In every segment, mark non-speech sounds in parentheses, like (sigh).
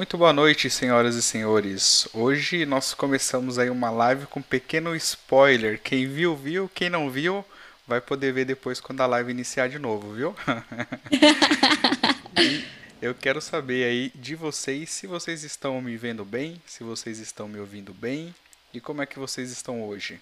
Muito boa noite, senhoras e senhores. Hoje nós começamos aí uma live com um pequeno spoiler. Quem viu, viu. Quem não viu, vai poder ver depois quando a live iniciar de novo, viu? (laughs) eu quero saber aí de vocês se vocês estão me vendo bem, se vocês estão me ouvindo bem e como é que vocês estão hoje.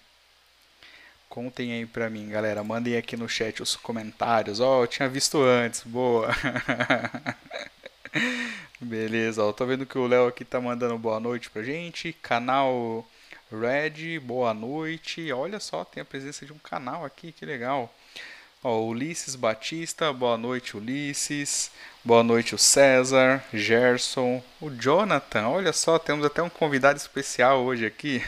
Contem aí pra mim, galera. Mandem aqui no chat os comentários. Ó, oh, eu tinha visto antes. Boa. (laughs) Beleza, ó. Tô vendo que o Léo aqui tá mandando boa noite pra gente. Canal Red, boa noite. Olha só, tem a presença de um canal aqui, que legal. Ó, Ulisses Batista, boa noite, Ulisses. Boa noite, o César, Gerson, o Jonathan. Olha só, temos até um convidado especial hoje aqui.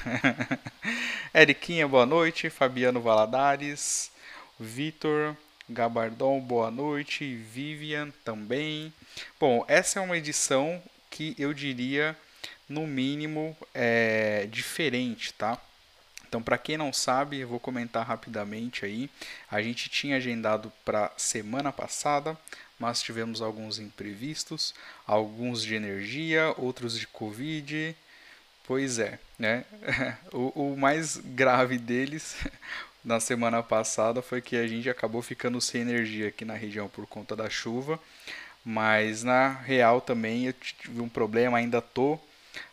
(laughs) Eriquinha, boa noite. Fabiano Valadares, Vitor, Gabardon, boa noite. Vivian também. Bom, essa é uma edição que eu diria, no mínimo, é diferente, tá? Então, para quem não sabe, eu vou comentar rapidamente aí. A gente tinha agendado para semana passada, mas tivemos alguns imprevistos, alguns de energia, outros de Covid. Pois é, né? (laughs) o, o mais grave deles (laughs) na semana passada foi que a gente acabou ficando sem energia aqui na região por conta da chuva. Mas na real também eu tive um problema, ainda tô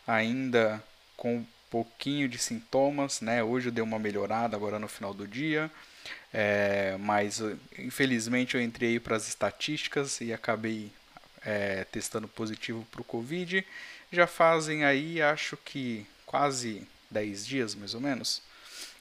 ainda com pouquinho de sintomas, né? Hoje eu dei uma melhorada agora no final do dia, é, mas infelizmente eu entrei para as estatísticas e acabei é, testando positivo para o Covid. Já fazem aí, acho que quase 10 dias mais ou menos.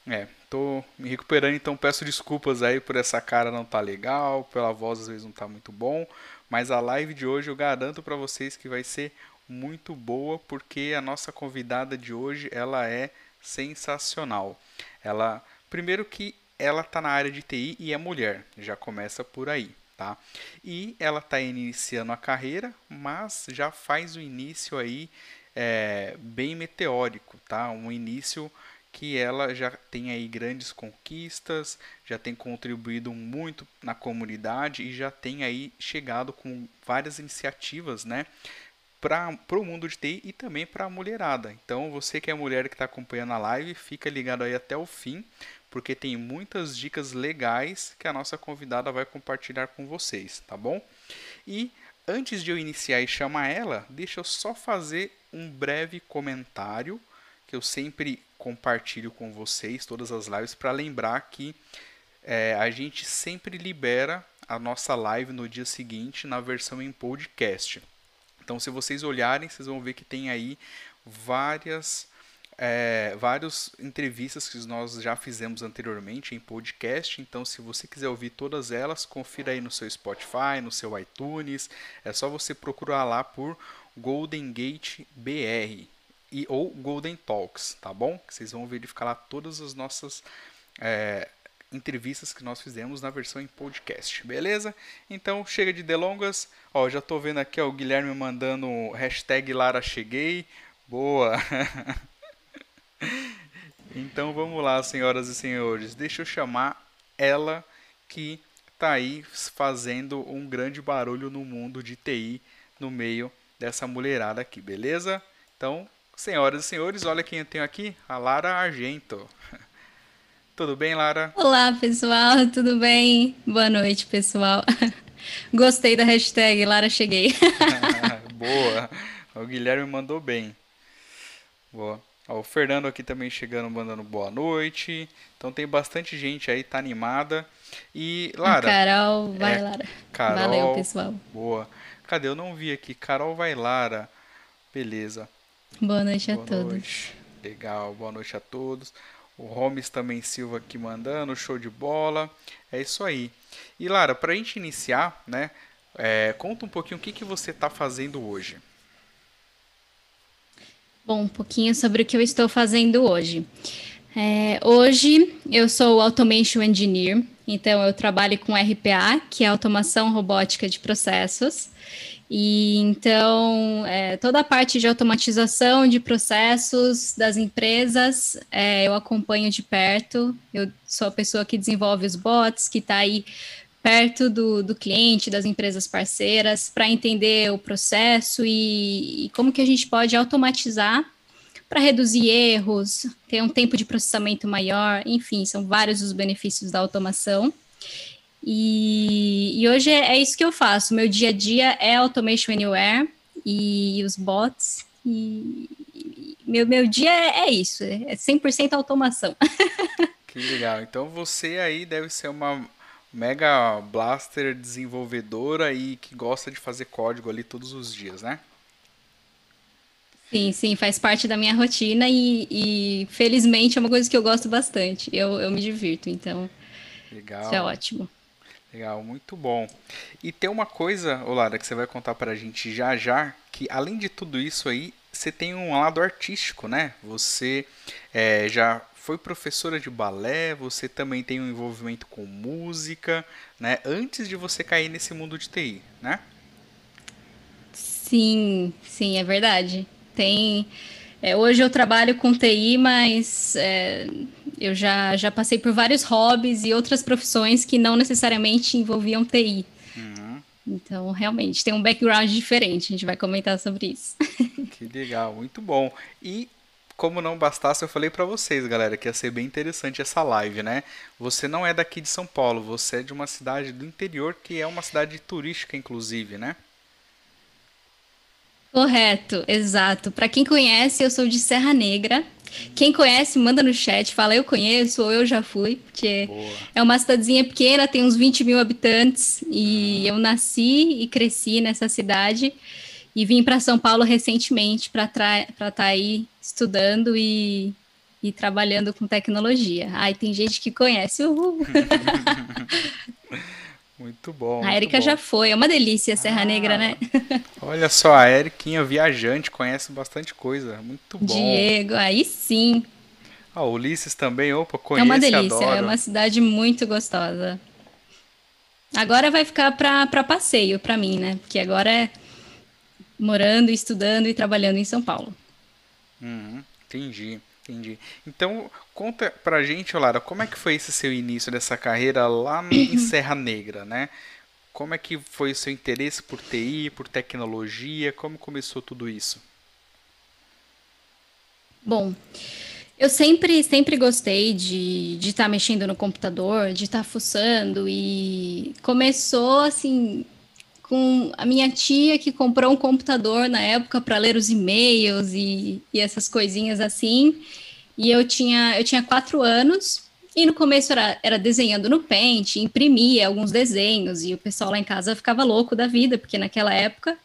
É, tô me recuperando, então peço desculpas aí por essa cara não tá legal, pela voz às vezes não tá muito bom, mas a live de hoje eu garanto para vocês que vai ser muito boa porque a nossa convidada de hoje ela é sensacional. Ela, primeiro que ela está na área de TI e é mulher, já começa por aí, tá? E ela está iniciando a carreira, mas já faz o início aí é, bem meteórico, tá? Um início que ela já tem aí grandes conquistas, já tem contribuído muito na comunidade e já tem aí chegado com várias iniciativas, né? para o mundo de TI e também para a mulherada. Então, você que é mulher que está acompanhando a live, fica ligado aí até o fim, porque tem muitas dicas legais que a nossa convidada vai compartilhar com vocês, tá bom? E antes de eu iniciar e chamar ela, deixa eu só fazer um breve comentário que eu sempre compartilho com vocês, todas as lives, para lembrar que é, a gente sempre libera a nossa live no dia seguinte na versão em podcast. Então, se vocês olharem, vocês vão ver que tem aí várias é, várias entrevistas que nós já fizemos anteriormente em podcast. Então, se você quiser ouvir todas elas, confira aí no seu Spotify, no seu iTunes. É só você procurar lá por Golden Gate BR e ou Golden Talks, tá bom? Vocês vão verificar lá todas as nossas é, entrevistas que nós fizemos na versão em podcast, beleza? Então chega de delongas. Ó, já tô vendo aqui ó, o Guilherme mandando hashtag Lara Cheguei. Boa! (laughs) então vamos lá, senhoras e senhores. Deixa eu chamar ela que tá aí fazendo um grande barulho no mundo de TI no meio dessa mulherada aqui, beleza? Então, senhoras e senhores, olha quem eu tenho aqui, a Lara Argento. (laughs) Tudo bem, Lara? Olá, pessoal, tudo bem? Boa noite, pessoal. (laughs) Gostei da hashtag Lara Cheguei. (laughs) Boa. O Guilherme mandou bem. Boa. Ó, o Fernando aqui também chegando, mandando boa noite. Então tem bastante gente aí, tá animada. E, Lara. A Carol, vai, é, Lara. Carol, Valeu, pessoal. Boa. Cadê? Eu não vi aqui. Carol, vai, Lara. Beleza. Boa noite boa a noite. todos. Legal, boa noite a todos. O Holmes também Silva aqui mandando, show de bola. É isso aí. E Lara, para a gente iniciar, né? É, conta um pouquinho o que, que você está fazendo hoje. Bom, um pouquinho sobre o que eu estou fazendo hoje. É, hoje eu sou Automation Engineer, então eu trabalho com RPA, que é automação robótica de processos. E então, é, toda a parte de automatização de processos das empresas, é, eu acompanho de perto. Eu sou a pessoa que desenvolve os bots, que está aí perto do, do cliente, das empresas parceiras, para entender o processo e, e como que a gente pode automatizar para reduzir erros, ter um tempo de processamento maior, enfim, são vários os benefícios da automação. E, e hoje é, é, isso que eu faço. Meu dia a dia é Automation Anywhere e os bots. E, e meu, meu dia é, é isso, é 100% automação. (laughs) Que legal. Então você aí deve ser uma mega blaster desenvolvedora e que gosta de fazer código ali todos os dias, né? Sim, sim, faz parte da minha rotina e, e felizmente é uma coisa que eu gosto bastante. Eu, eu me divirto, então Legal. isso é ótimo. Legal, muito bom. E tem uma coisa, Olara, que você vai contar pra gente já já, que além de tudo isso aí, você tem um lado artístico, né? Você é, já foi professora de balé, você também tem um envolvimento com música, né? Antes de você cair nesse mundo de TI, né? Sim, sim, é verdade. Tem. É, hoje eu trabalho com TI, mas é, eu já, já passei por vários hobbies e outras profissões que não necessariamente envolviam TI. Uhum. Então, realmente, tem um background diferente, a gente vai comentar sobre isso. (laughs) Que legal, muito bom. E como não bastasse, eu falei para vocês, galera, que ia ser bem interessante essa live, né? Você não é daqui de São Paulo, você é de uma cidade do interior que é uma cidade turística, inclusive, né? Correto, exato. Para quem conhece, eu sou de Serra Negra. Quem conhece, manda no chat, fala eu conheço ou eu já fui, porque Boa. é uma cidadezinha pequena, tem uns 20 mil habitantes, e uhum. eu nasci e cresci nessa cidade e vim para São Paulo recentemente para estar tá aí estudando e, e trabalhando com tecnologia. Ai, tem gente que conhece. Uhul. (laughs) Muito bom. A Erika já foi, é uma delícia Serra ah, Negra, né? (laughs) olha só, a Eriquinha viajante, conhece bastante coisa. Muito bom. Diego, aí sim. Ah, Ulisses também, opa, conhece, É uma delícia, adoro. é uma cidade muito gostosa. Agora vai ficar para passeio para mim, né? Porque agora é morando, estudando e trabalhando em São Paulo. Uhum, entendi, entendi. Então, conta pra gente, Lara, como é que foi esse seu início dessa carreira lá em (clears throat) Serra Negra, né? Como é que foi o seu interesse por TI, por tecnologia? Como começou tudo isso? Bom, eu sempre, sempre gostei de estar tá mexendo no computador, de estar tá fuçando e começou assim com a minha tia que comprou um computador na época para ler os e-mails e, e, essas coisinhas assim. E eu tinha, eu tinha quatro anos e no começo era, era desenhando no Paint, imprimia alguns desenhos e o pessoal lá em casa ficava louco da vida, porque naquela época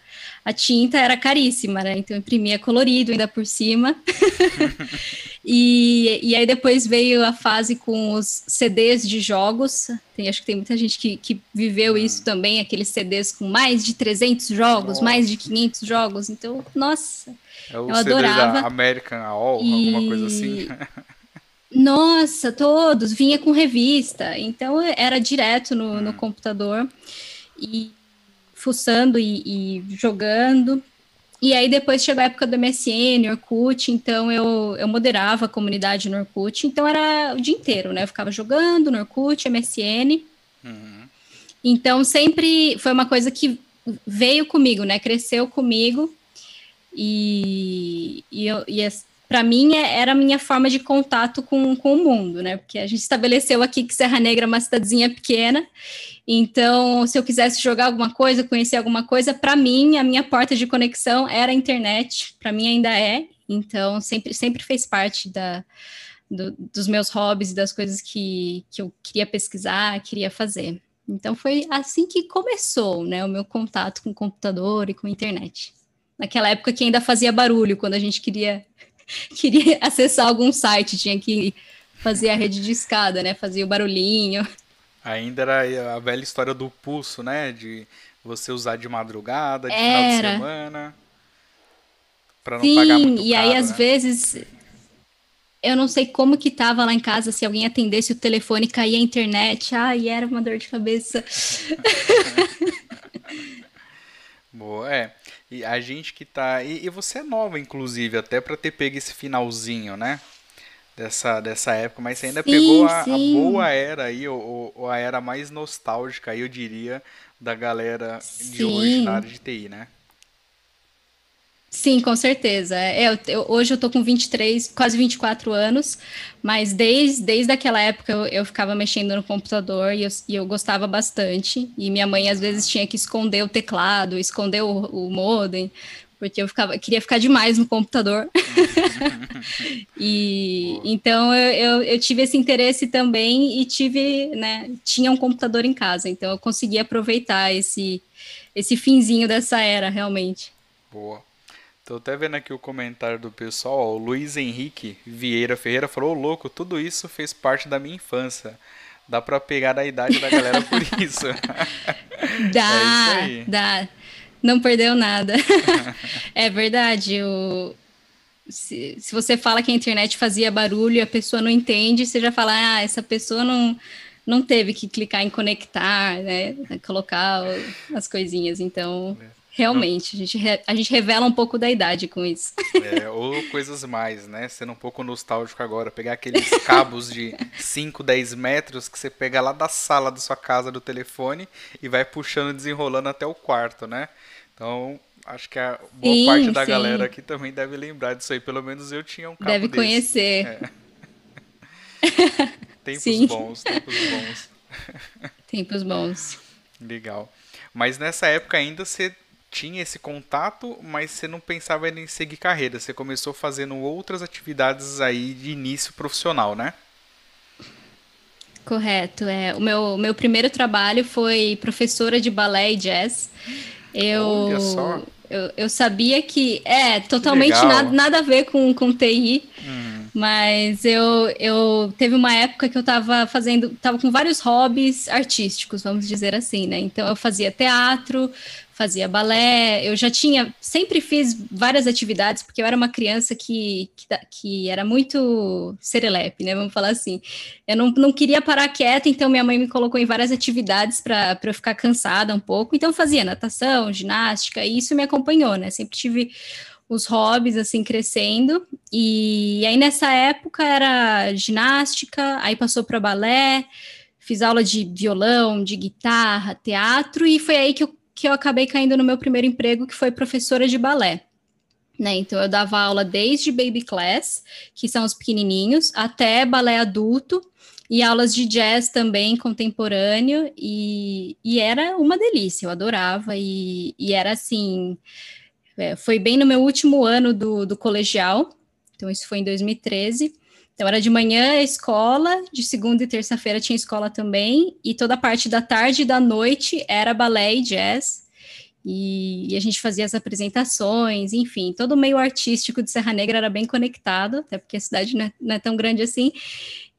a tinta era caríssima, né? Então eu imprimia colorido ainda por cima. (laughs) e, e aí depois veio a fase com os CDs de jogos. Tem, acho que tem muita gente que, que viveu isso também, aqueles CDs com mais de 300 jogos, nossa. mais de 500 jogos. Então, nossa, é o eu CD adorava. Da American AOL, e... alguma coisa assim. (laughs) Nossa, todos, vinha com revista, então era direto no, hum. no computador. E fuçando e, e, jogando. E aí depois chegou a época do MSN, Orkut, então eu, eu moderava a comunidade no Orkut, então era o dia inteiro, né? Eu ficava jogando no Orkut, MSN. Uhum. Então sempre foi uma coisa que veio comigo, né? Cresceu comigo. E, e, para mim é, era a minha forma de contato com, com o mundo, né? Porque a gente estabeleceu aqui que Serra Negra é uma cidadezinha pequena, então se eu quisesse jogar alguma coisa, conhecer alguma coisa, para mim a minha porta de conexão era a internet, para mim ainda é, então sempre, sempre fez parte da, do, dos meus hobbies e das coisas que, que eu queria pesquisar, queria fazer. Então foi assim que começou, né, o meu contato com o computador e com a internet. Naquela época que ainda fazia barulho quando a gente queria (laughs) queria acessar algum site, tinha que fazer a rede de escada, né? Fazia o barulhinho. Ainda era a velha história do pulso, né? De você usar de madrugada, de era. final de semana. Pra não Sim, pagar muito e caro, aí né? às vezes eu não sei como que tava lá em casa, se alguém atendesse o telefone, caía a internet. Ai, era uma dor de cabeça. (laughs) Boa, é. E a gente que tá. E, e você é nova, inclusive, até para ter pego esse finalzinho, né? dessa, dessa época, mas você ainda Sim, pegou a, a sim. boa era aí, ou, ou a era mais nostálgica eu diria, da galera de hoje na Sim. área de TI, né? Sim, com certeza. É, eu, eu- hoje eu tô com 23, quase 24 anos, mas desde, desde aquela época eu, eu ficava mexendo no computador e eu, e eu gostava bastante. E minha mãe às vezes tinha que esconder o teclado, esconder o, o modem, porque eu ficava, queria ficar demais no computador. (laughs) E Boa. então eu, eu, eu tive esse interesse também e tive, né, tinha um computador em casa, então eu consegui aproveitar esse, esse finzinho dessa era, realmente. Boa. Tô até vendo aqui o comentário do pessoal, ó, o Luiz Henrique Vieira Ferreira falou, "Ô, louco, tudo isso fez parte da minha infância. Dá pra pegar da idade da galera por (laughs) isso. É isso Dá, aí. dá. Não perdeu nada. (laughs) É verdade. O, se, se você fala que a internet fazia barulho e a pessoa não entende, você já fala, ah, essa pessoa não, não teve que clicar em conectar, né? Colocar as coisinhas. Então, realmente, a gente, re- a gente revela um pouco da idade com isso. É, ou coisas mais, né? Sendo um pouco nostálgico agora, pegar aqueles cabos de 5, 10 metros que você pega lá da sala da sua casa do telefone e vai puxando, desenrolando até o quarto, né? Então, acho que a boa parte Sim, da galera sim. aqui também deve lembrar disso aí. Pelo menos eu tinha um cabo Deve desse. conhecer. (laughs) Tempos Sim. bons, tempos bons. Tempos bons. Legal. Mas nessa época ainda você tinha esse contato, mas você não pensava em seguir carreira. Você começou fazendo outras atividades aí de início profissional, né? Correto. É, o meu, meu primeiro trabalho foi professora de balé e jazz. Olha só. Eu, eu, eu sabia que é totalmente nada, nada a ver com, com TI, Hum, mas eu, eu teve uma época que eu estava fazendo, estava com vários hobbies artísticos, vamos dizer assim, né? Então eu fazia teatro, fazia balé, eu já tinha, sempre fiz várias atividades, porque eu era uma criança que, que, que era muito serelepe, né? Vamos falar assim. Eu não, não queria parar quieta, então minha mãe me colocou em várias atividades para eu ficar cansada um pouco. Então fazia natação, ginástica, e isso me acompanhou, né? Sempre tive os hobbies assim crescendo. E aí nessa época era ginástica, aí passou para balé, fiz aula de violão, de guitarra, teatro, e foi aí que eu, que eu acabei caindo no meu primeiro emprego, que foi professora de balé. Né, então eu dava aula desde baby class, que são os pequenininhos, até balé adulto e aulas de jazz também contemporâneo e, e era uma delícia, eu adorava e, e era assim, é, foi bem no meu último ano do, do colegial, então isso foi em 2013. Então era de manhã a escola, de segunda e terça-feira tinha escola também, e toda a parte da tarde e da noite era balé e jazz. E, e a gente fazia as apresentações, enfim, todo o meio artístico de Serra Negra era bem conectado, até porque a cidade não é, não é tão grande assim.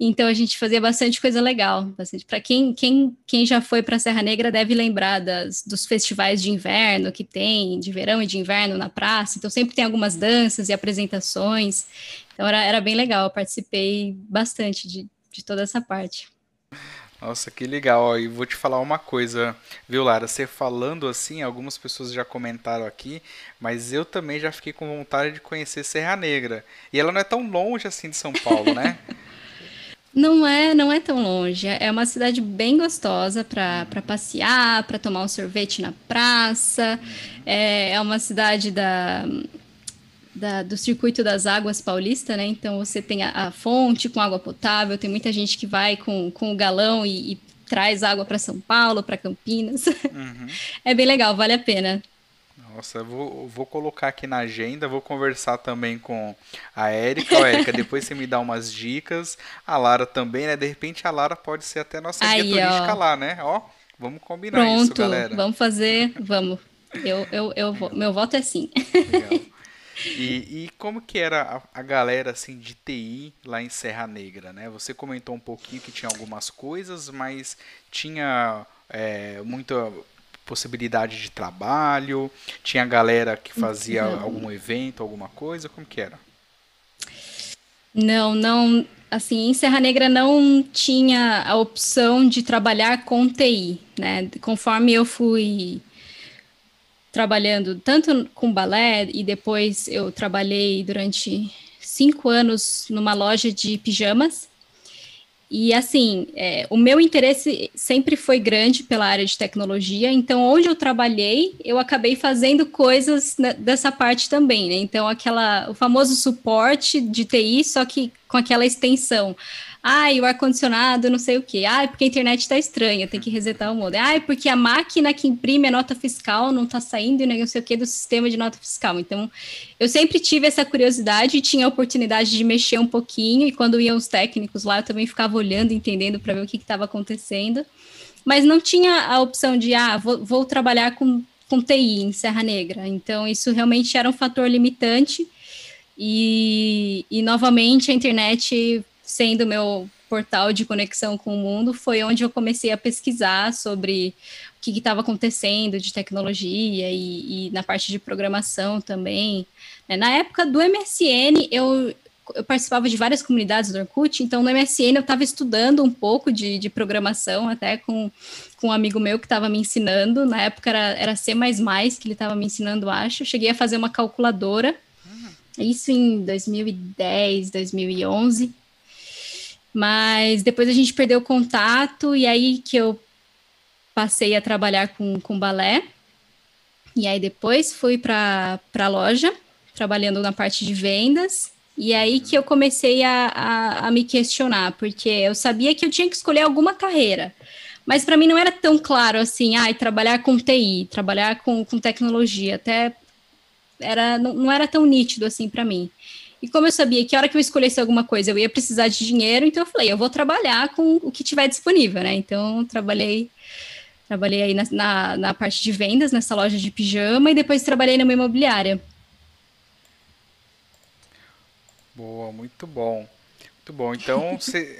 Então a gente fazia bastante coisa legal. Bastante. Para quem, quem, quem já foi para Serra Negra deve lembrar das, dos festivais de inverno que tem, de verão e de inverno na praça. Então sempre tem algumas danças e apresentações. Então era, era bem legal, eu participei bastante de, de toda essa parte. Nossa, que legal. E vou te falar uma coisa, viu, Lara? Você falando assim, algumas pessoas já comentaram aqui, mas eu também já fiquei com vontade de conhecer Serra Negra. E ela não é tão longe assim de São Paulo, né? (laughs) Não é, não é tão longe. É uma cidade bem gostosa para passear, para tomar um sorvete na praça. É, é uma cidade da, da- do Circuito das Águas Paulista, né? Então você tem a, a fonte com água potável, tem muita gente que vai com, com o galão e, e traz água para São Paulo, para Campinas. Uhum. (laughs) É bem legal, vale a pena. Nossa, eu vou, vou colocar aqui na agenda, vou conversar também com a Érica. Ó, Érica, depois você me dá umas dicas. A Lara também, né? De repente a Lara pode ser até nossa guia Aí, turística ó. lá, né? Ó, vamos combinar isso, Pronto, galera. vamos fazer, vamos. Eu, eu, eu vou, meu voto é sim. Legal. E, e como que era a, a galera assim de TI lá em Serra Negra, né? Você comentou um pouquinho que tinha algumas coisas, mas tinha é, muita possibilidade de trabalho, tinha galera que fazia Não. algum evento, alguma coisa, como que era? Não, não, assim, em Serra Negra não tinha a opção de trabalhar com TI, né? Conforme eu fui trabalhando tanto com balé e depois eu trabalhei durante cinco anos numa loja de pijamas. E assim, é, o meu interesse sempre foi grande pela área de tecnologia, então onde eu trabalhei, eu acabei fazendo coisas dessa parte também, né? Então, aquela, o famoso suporte de TI, só que com aquela extensão. Ai, o ar-condicionado, não sei o quê. Ai, porque a internet está estranha, tem que resetar o modem. Ai, porque a máquina que imprime a nota fiscal não está saindo e não sei o quê do sistema de nota fiscal. Então, eu sempre tive essa curiosidade e tinha a oportunidade de mexer um pouquinho. E quando iam os técnicos lá, eu também ficava olhando, entendendo para ver o que estava acontecendo. Mas não tinha a opção de, ah, vou, vou trabalhar com, com TI em Serra Negra. Então, isso realmente era um fator limitante. E, e novamente a internet sendo meu portal de conexão com o mundo, foi onde eu comecei a pesquisar sobre o que estava acontecendo de tecnologia e, e, na parte de programação também. Né? Na época do MSN, eu, eu participava de várias comunidades do Orkut, então no MSN eu estava estudando um pouco de, de, programação, até com, com um amigo meu que estava me ensinando. Na época era, era C, que ele estava me ensinando, acho. Eu cheguei a fazer uma calculadora, isso em 2010, 2011. Mas depois a gente perdeu o contato, e aí que eu passei a trabalhar com, com balé. E aí depois fui para a loja, trabalhando na parte de vendas. E aí que eu comecei a, a, a me questionar, porque eu sabia que eu tinha que escolher alguma carreira. Mas para mim não era tão claro assim, ah, trabalhar com TI, trabalhar com, com tecnologia, até era, não, não era tão nítido assim para mim. E como eu sabia que a hora que eu escolhesse alguma coisa eu ia precisar de dinheiro, então eu falei, eu vou trabalhar com o que tiver disponível, né? Então trabalhei trabalhei aí na, na, na parte de vendas nessa loja de pijama e depois trabalhei numa imobiliária. Boa, muito bom. Muito bom. Então, (laughs) você...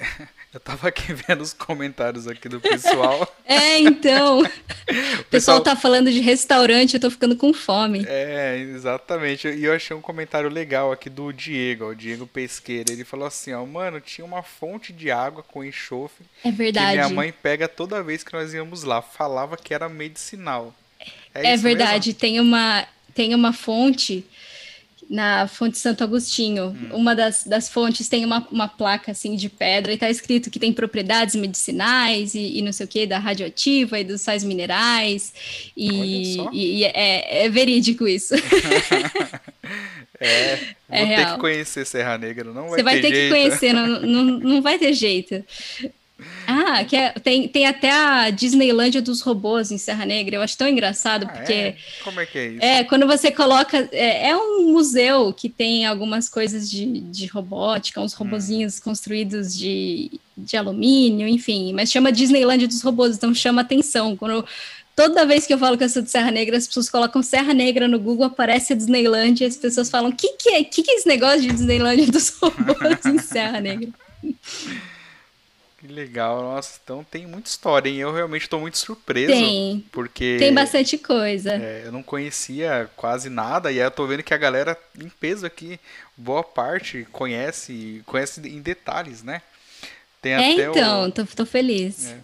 eu tava aqui (laughs) vendo os comentários aqui do pessoal. (laughs) É, então. (laughs) o pessoal, pessoal tá falando de restaurante, eu tô ficando com fome. É, exatamente. E eu achei um comentário legal aqui do Diego, o Diego Pesqueira. Ele falou assim, ó, mano, tinha uma fonte de água com enxofre. É verdade. Que minha mãe pega toda vez que nós íamos lá. Falava que era medicinal. É, é verdade. Mesmo? Tem uma, tem uma fonte na fonte Santo Agostinho. Hum. Uma das, das fontes tem uma, uma placa assim de pedra e está escrito que tem propriedades medicinais e, e, não sei o que, da radioativa e dos sais minerais. E, e, e é, é, verídico isso. (laughs) é, vou é ter real. que conhecer Serra Negra, não vai Você vai ter, ter que conhecer, não, não, não vai ter jeito. Ah, que é, tem, tem até a Disneylândia dos robôs em Serra Negra. Eu acho tão engraçado, ah, porque. É? Como é que é isso? É, quando você coloca. É, é um museu que tem algumas coisas de, de robótica, uns robozinhos hum. construídos de, de alumínio, enfim. Mas chama Disneylândia dos robôs, então chama atenção. Quando. Toda vez que eu falo que eu sou de Serra Negra, as pessoas colocam Serra Negra no Google, aparece a Disneylândia, e as pessoas falam: o que, que, é, que, que é esse negócio de Disneylândia dos robôs em Serra Negra? (laughs) Que legal, nossa, então tem muita história, hein? Eu realmente estou muito surpreso. Tem. Porque. Tem bastante coisa. É, eu não conhecia quase nada, e aí eu tô vendo que a galera em peso aqui, boa parte, conhece, conhece em detalhes, né? Tem é, até então, o... tô, tô feliz. É.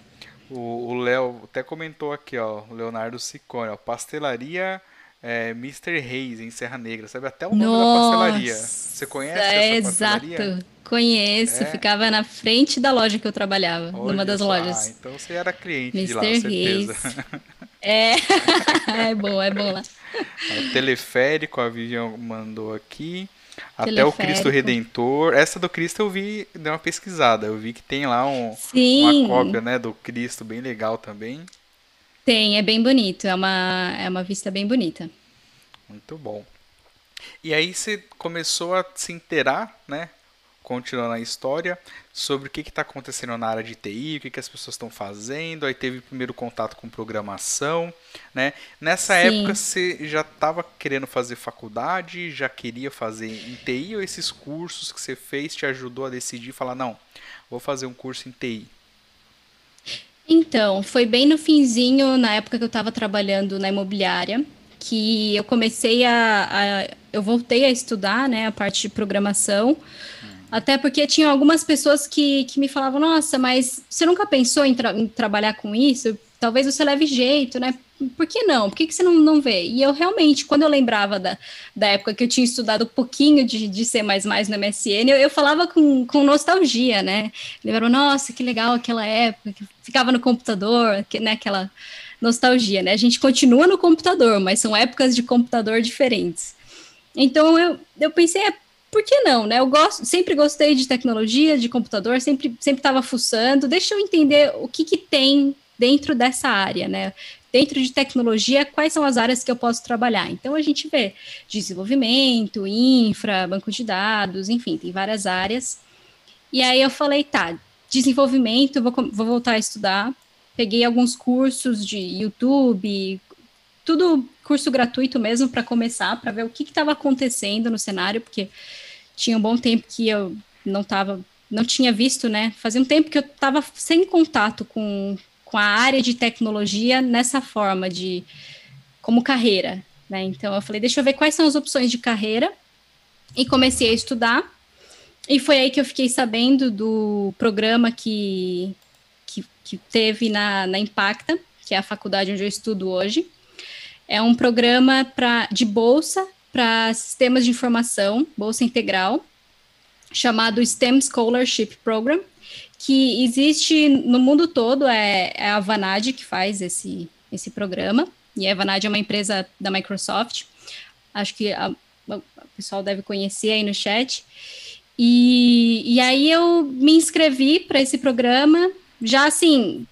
O Léo até comentou aqui, ó, o Leonardo Sicone, ó, pastelaria é, Mr. Reis em Serra Negra, sabe até o nome Nossa, da pastelaria. Você conhece é, essa pastelaria? Exato. Conheço, é? ficava na frente da loja que eu trabalhava, Olha numa das só. lojas. Ah, então você era cliente Mr. de lá, certeza. É, (laughs) é bom, é bom lá. O teleférico, a Vivian mandou aqui. Até o Cristo Redentor. Essa do Cristo eu vi, dei uma pesquisada. Eu vi que tem lá um, uma cópia né, do Cristo bem legal também. Tem, é bem bonito. É uma, é uma vista bem bonita. Muito bom. E aí você começou a se inteirar, né? continuando a história, sobre o que está acontecendo na área de TI, o que, que as pessoas estão fazendo. Aí teve o primeiro contato com programação, né? Nessa Sim. época você já estava querendo fazer faculdade, já queria fazer em TI ou esses cursos que você fez te ajudou a decidir falar não, vou fazer um curso em TI? Então, foi bem no finzinho, na época que eu estava trabalhando na imobiliária, que eu comecei a, a, eu voltei a estudar, né, a parte de programação. Até porque tinha algumas pessoas que, que me falavam, nossa, mas você nunca pensou em, tra em trabalhar com isso? Talvez você leve jeito, né? Por que não? Por que, que você não, não vê? E eu realmente, quando eu lembrava da, da época que eu tinha estudado um pouquinho de, de C no MSN, eu, eu falava com, com nostalgia, né? Lembrava, nossa, que legal aquela época, que ficava no computador, que, né? Aquela nostalgia, né? A gente continua no computador, mas são épocas de computador diferentes. Então eu, eu pensei, é, por que não, né? Eu gosto, sempre gostei de tecnologia, de computador, sempre sempre estava fuçando. Deixa eu entender o que, que tem dentro dessa área, né? Dentro de tecnologia, quais são as áreas que eu posso trabalhar? Então, a gente vê desenvolvimento, infra, banco de dados, enfim, tem várias áreas. E aí eu falei, tá, desenvolvimento, vou, vou voltar a estudar. Peguei alguns cursos de YouTube, tudo curso gratuito mesmo para começar, para ver o que estava acontecendo no cenário, porque tinha um bom tempo que eu não estava, não tinha visto, né? Fazia um tempo que eu estava sem contato com, com a área de tecnologia nessa forma de como carreira, né? Então eu falei, deixa eu ver quais são as opções de carreira e comecei a estudar. E foi aí que eu fiquei sabendo do programa que, que, que teve na, na Impacta, que é a faculdade onde eu estudo hoje. É um programa pra, de bolsa para sistemas de informação, bolsa integral, chamado STEM Scholarship Program, que existe no mundo todo, é, é a Vanad que faz esse, esse programa, e a Vanad é uma empresa da Microsoft, acho que a, a, o pessoal deve conhecer aí no chat, e, e aí eu me inscrevi para esse programa, já assim,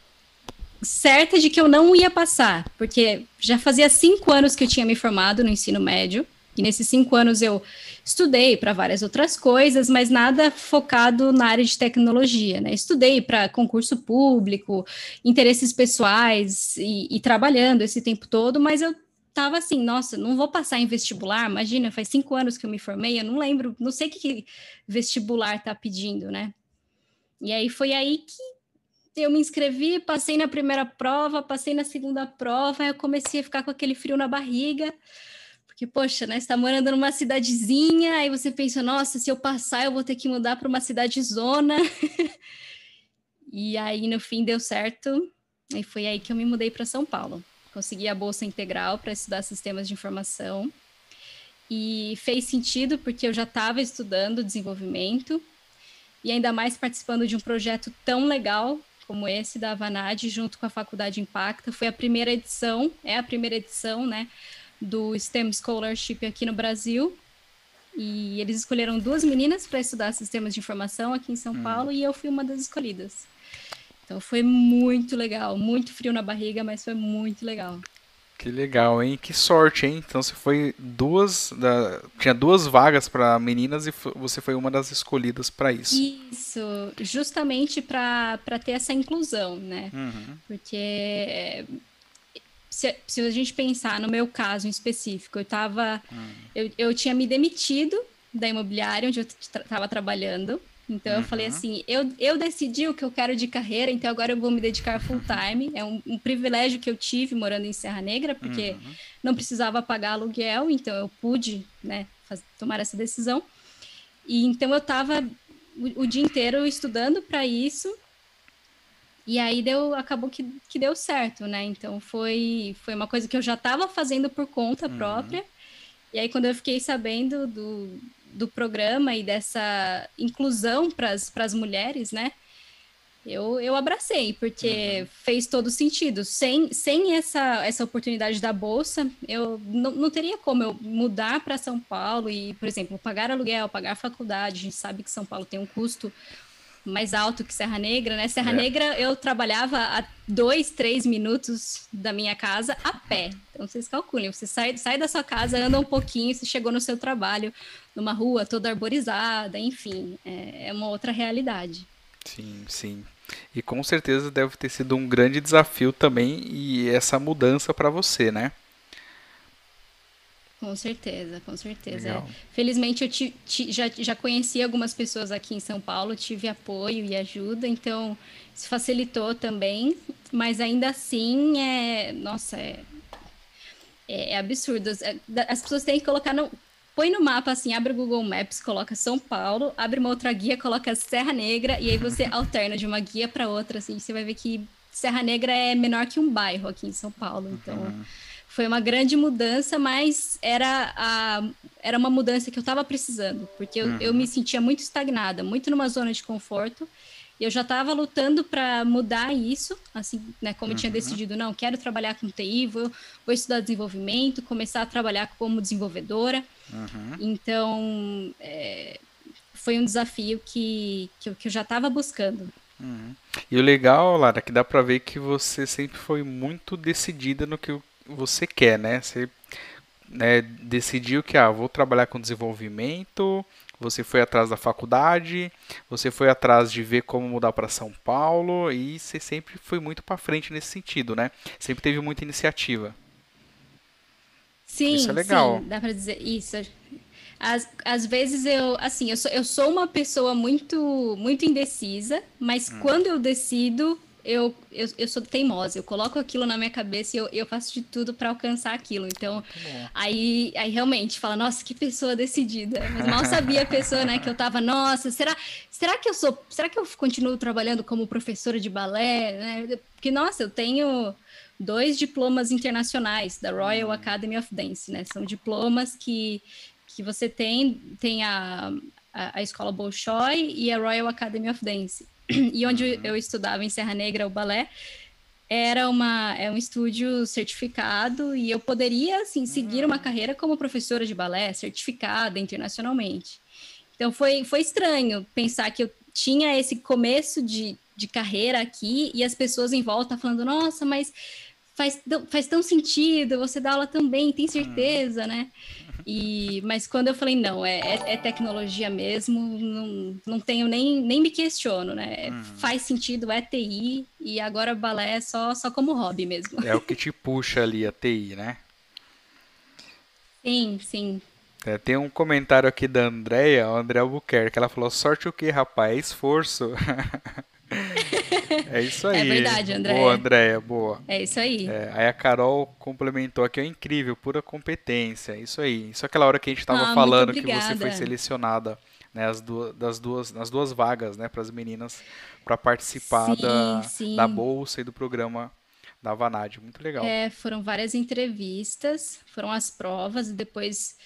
certa de que eu não ia passar, porque já fazia cinco anos que eu tinha me formado no ensino médio, e nesses cinco anos eu estudei para várias outras coisas, mas nada focado na área de tecnologia, né? Estudei para concurso público, interesses pessoais e, e trabalhando esse tempo todo, mas eu tava assim, nossa, não vou passar em vestibular, imagina, faz cinco anos que eu me formei, eu não lembro, não sei o que, que vestibular tá pedindo, né? E aí foi aí que eu me inscrevi, passei na primeira prova, passei na segunda prova, eu comecei a ficar com aquele frio na barriga, porque, poxa, né, você está morando numa cidadezinha, aí você pensa, nossa, se eu passar, eu vou ter que mudar para uma cidade zona. (laughs) e aí, no fim, deu certo. E foi aí que eu me mudei para São Paulo. Consegui a bolsa integral para estudar sistemas de informação. E fez sentido porque eu já estava estudando desenvolvimento e ainda mais participando de um projeto tão legal como esse da Avanad, junto com a Faculdade Impacta. Foi a primeira edição, é a primeira edição, né, do STEM Scholarship aqui no Brasil. E eles escolheram duas meninas para estudar sistemas de informação aqui em São hum. Paulo e eu fui uma das escolhidas. Então foi muito legal, muito frio na barriga, mas foi muito legal. Que legal, hein? Que sorte, hein? Então você foi duas, da... tinha duas vagas para meninas e você foi uma das escolhidas para isso. Isso, justamente para ter essa inclusão, né? Uhum. Porque se, se a gente pensar no meu caso em específico, eu tava. Hum. Eu, eu tinha me demitido da imobiliária onde eu estava trabalhando. Então uhum. eu falei uhum. assim, eu, eu decidi o que eu quero de carreira, então agora eu vou me dedicar (laughs) full time. É um, um privilégio que eu tive morando em Serra Negra, porque uhum. não precisava pagar aluguel, então eu pude né, faz, tomar essa decisão. E então eu estava o, o, dia inteiro estudando para isso e aí deu, acabou que, que deu certo, né? Então foi, foi uma coisa que eu já estava fazendo por conta uhum. própria. E aí, quando eu fiquei sabendo do, do programa e dessa inclusão para as mulheres, né? Eu, eu abracei, porque uhum. fez todo sentido. Sem, sem essa, essa oportunidade da bolsa, eu não, não teria como eu mudar para São Paulo e, por exemplo, pagar aluguel, pagar faculdade. A gente sabe que São Paulo tem um custo mais alto que Serra Negra, né? Serra é. Negra eu trabalhava a dois, três minutos da minha casa a pé. Então vocês calculem, você sai, sai da sua casa, anda um pouquinho, você chegou no seu trabalho, numa rua toda arborizada, enfim, é, é uma outra realidade. Sim, sim. E com certeza deve ter sido um grande desafio também e essa mudança para você, né? Com certeza, com certeza. É. Felizmente eu ti, ti, já, já conheci algumas pessoas aqui em São Paulo, tive apoio e ajuda, então isso facilitou também, mas ainda assim é. Nossa, é, é, é absurdo. É, as pessoas têm que colocar no. Põe no mapa assim, abre o Google Maps, coloca São Paulo, abre uma outra guia, coloca Serra Negra, e aí você (laughs) alterna de uma guia para outra, assim, você vai ver que Serra Negra é menor que um bairro aqui em São Paulo, então uhum. Foi uma grande mudança, mas era, a, era uma mudança que eu estava precisando, porque eu, uhum. eu me sentia muito estagnada, muito numa zona de conforto, e eu já estava lutando para mudar isso, assim, né? Como uhum. eu tinha uhum. decidido, não, quero trabalhar com TI, vou, vou estudar desenvolvimento, começar a trabalhar como desenvolvedora. Uhum. Então, é, foi um desafio que, que, eu, que eu já estava buscando. Uhum. E o legal, Lara, é que dá para ver que você sempre foi muito decidida no que você quer, né? Você né, decidiu que, ah, vou trabalhar com desenvolvimento, você foi atrás da faculdade, você foi atrás de ver como mudar para São Paulo e você sempre foi muito para frente nesse sentido, né? Sempre teve muita iniciativa. Sim, isso é legal. Sim, dá para dizer isso. Às, às vezes eu, assim, eu sou, eu sou uma pessoa muito, muito indecisa, mas hum. quando eu decido, eu, eu, eu sou teimosa, eu coloco aquilo na minha cabeça e eu, eu faço de tudo para alcançar aquilo. Então, aí, aí realmente fala, nossa, que pessoa decidida. Mas mal sabia a pessoa, né, que eu tava, nossa, será, será que eu sou, será que eu continuo trabalhando como professora de balé, né? Porque, nossa, eu tenho dois diplomas internacionais da Royal hum. Academy of Dance, né? São diplomas que, que você tem, tem a, a, a escola Bolshoi e a Royal Academy of Dance. (clears throat) E onde eu estudava em Serra Negra, o balé, era uma, é um estúdio certificado e eu poderia, assim, seguir uma carreira como professora de balé, certificada internacionalmente. Então, foi, foi estranho pensar que eu tinha esse começo de, de carreira aqui e as pessoas em volta falando, nossa, mas faz, faz tão sentido, você dá aula também, tem certeza, né? E, mas quando eu falei, não, é, é, é tecnologia mesmo, não, não tenho nem, nem me questiono, né? Uhum. Faz sentido, é TI, e agora balé é só, só como hobby mesmo. É o que te puxa ali, a TI, né? Sim, sim. É, tem um comentário aqui da Andrea, a Andrea Albuquerque, ela falou, sorte o que, rapaz? É esforço. (laughs) (laughs) É isso aí. É verdade, André. Boa, Andréia, boa. É isso aí. É, aí a Carol complementou aqui, é incrível, pura competência. É isso aí. Isso é aquela hora que a gente estava ah, falando que você foi selecionada né, as duas, das duas, nas duas vagas, né, para as meninas, para participar sim, da, sim. da bolsa e do programa da Vanad. Muito legal. É, foram várias entrevistas, foram as provas, e depois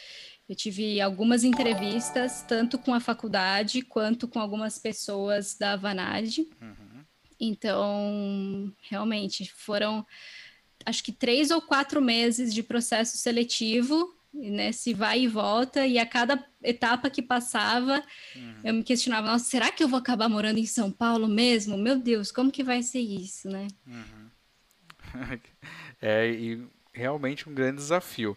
eu tive algumas entrevistas, tanto com a faculdade quanto com algumas pessoas da Vanad. Uhum. Então, realmente, foram acho que três ou quatro meses de processo seletivo, nesse vai e volta, e a cada etapa que passava, uhum. eu me questionava, nossa, será que eu vou acabar morando em São Paulo mesmo? Meu Deus, como que vai ser isso, né? Uhum. (laughs) é, e realmente um grande desafio.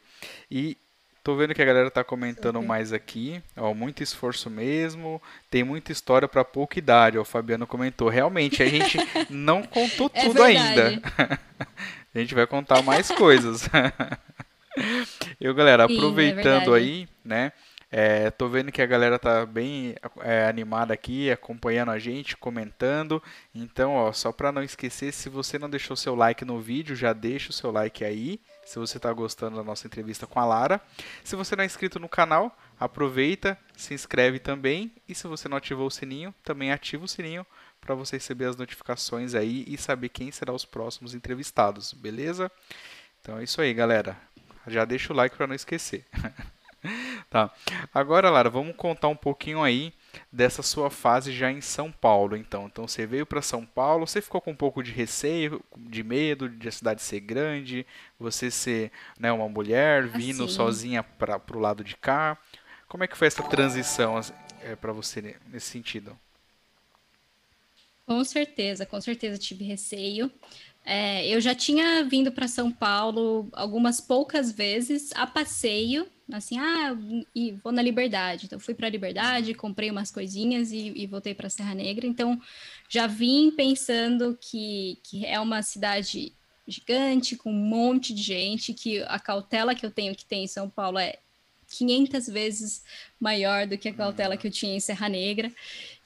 E Tô vendo que a galera tá comentando okay. mais aqui. Ó, muito esforço mesmo. Tem muita história para pouca idade. Ó, o Fabiano comentou. Realmente, a gente (laughs) não contou é tudo ainda. (laughs) a gente vai contar mais coisas. (laughs) Eu, galera, Sim, é aproveitando é aí, né? É, tô vendo que a galera tá bem é, animada aqui, acompanhando a gente, comentando. Então, ó, só para não esquecer, se você não deixou seu like no vídeo, já deixa o seu like aí. Se você está gostando da nossa entrevista com a Lara. Se você não é inscrito no canal, aproveita, se inscreve também. E se você não ativou o sininho, também ativa o sininho para você receber as notificações aí e saber quem será os próximos entrevistados, beleza? Então é isso aí, galera. Já deixa o like para não esquecer. (laughs) tá. Agora, Lara, vamos contar um pouquinho aí dessa sua fase já em São Paulo, então. Então você veio para São Paulo, você ficou com um pouco de receio, de medo de a cidade ser grande, você ser né, uma mulher vindo assim. sozinha para o lado de cá. Como é que foi essa transição é, para você nesse sentido? Com certeza, com certeza tive receio. É, eu já tinha vindo para São Paulo algumas poucas vezes a passeio, assim, ah, e vou na Liberdade. Então, fui para a Liberdade, comprei umas coisinhas e, e voltei para Serra Negra. Então, já vim pensando que, que é uma cidade gigante, com um monte de gente, que a cautela que eu tenho que tem em São Paulo é 500 vezes maior do que a cautela que eu tinha em Serra Negra.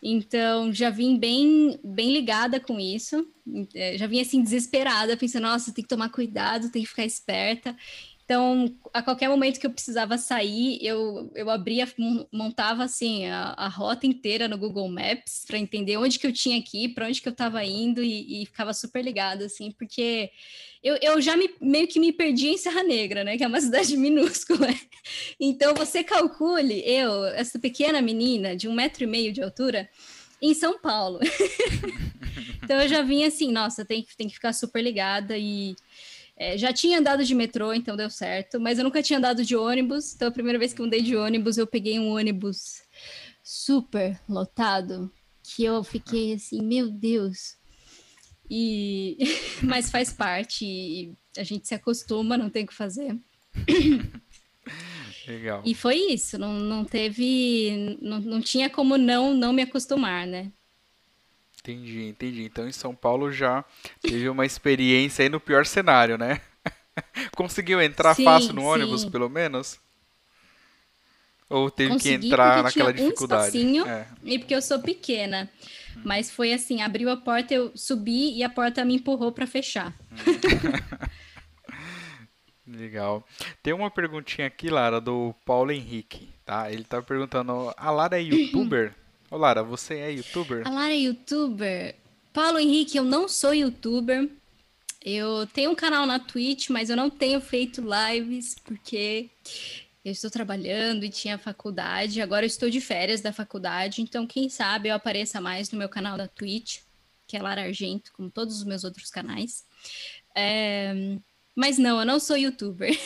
Então, já vim bem, bem ligada com isso. É, já vim assim desesperada, pensando, nossa, tem que tomar cuidado, tem que ficar esperta. Então, a qualquer momento que eu precisava sair, eu, eu abria, montava assim a, a rota inteira no Google Maps para entender onde que eu tinha que ir, para onde que eu estava indo e, e, ficava super ligado, assim, porque eu, eu já me, meio que me perdi em Serra Negra, né? Que é uma (laughs) cidade minúscula. Então, você calcule, eu, essa pequena menina de um metro e meio de altura, em São Paulo. (laughs) então eu já vim assim, nossa, tem, tem que ficar super ligada e é, já tinha andado de metrô, então deu certo, mas eu nunca tinha andado de ônibus. Então, a primeira vez que eu andei de ônibus, eu peguei um ônibus super lotado, que eu fiquei assim, meu Deus. E (laughs) mas faz parte, e a gente se acostuma, não tem o que fazer. (laughs) Legal. E foi isso, não, não teve, não, não tinha como não não me acostumar, né? Entendi, entendi. Então em São Paulo já teve uma experiência aí no pior cenário, né? (laughs) Conseguiu entrar sim, fácil no sim. ônibus, pelo menos? Ou teve Consegui que entrar naquela dificuldade? Um é. E porque eu sou pequena. Mas foi assim, abriu a porta, eu subi e a porta me empurrou para fechar. (laughs) Legal. Tem uma perguntinha aqui, Lara, do Paulo Henrique, tá? Ele tá perguntando, a Lara é youtuber? (clears throat) Ô Lara, você é youtuber? A Lara é youtuber? Paulo Henrique, eu não sou youtuber. Eu tenho um canal na Twitch, mas eu não tenho feito lives porque eu estou trabalhando e tinha faculdade. Agora eu estou de férias da faculdade, então quem sabe eu apareça mais no meu canal da Twitch, que é Lara Argento, como todos os meus outros canais. É... Mas não, eu não sou youtuber.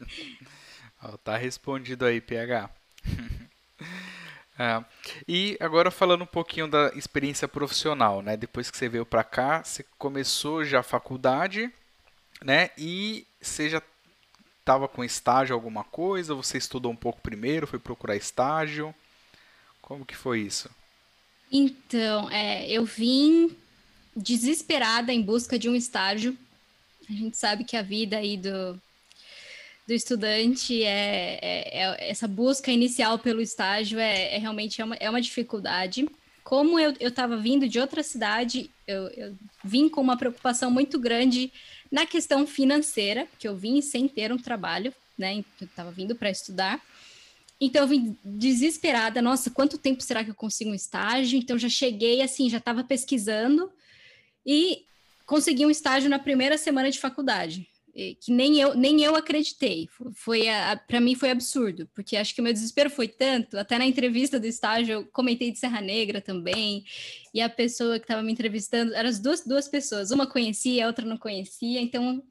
(laughs) tá respondido aí, PH. (laughs) É. E agora falando um pouquinho da experiência profissional, né? Depois que você veio para cá, você começou já a faculdade, né? E você já estava com estágio alguma coisa? Você estudou um pouco primeiro, foi procurar estágio? Como que foi isso? Então, é, eu vim desesperada em busca de um estágio. A gente sabe que a vida aí do, do estudante é, é, é, essa busca inicial pelo estágio é, é realmente é uma, é uma dificuldade. Como eu estava vindo de outra cidade, eu, eu vim com uma preocupação muito grande na questão financeira, porque eu vim sem ter um trabalho, né? Eu estava vindo para estudar. Então eu vim desesperada, nossa, quanto tempo será que eu consigo um estágio? Então já cheguei assim, já estava pesquisando e consegui um estágio na primeira semana de faculdade que nem eu nem eu acreditei. Foi para mim foi absurdo, porque acho que o meu desespero foi tanto, até na entrevista do estágio eu comentei de Serra Negra também, e a pessoa que estava me entrevistando, eram as duas duas pessoas, uma conhecia, a outra não conhecia, então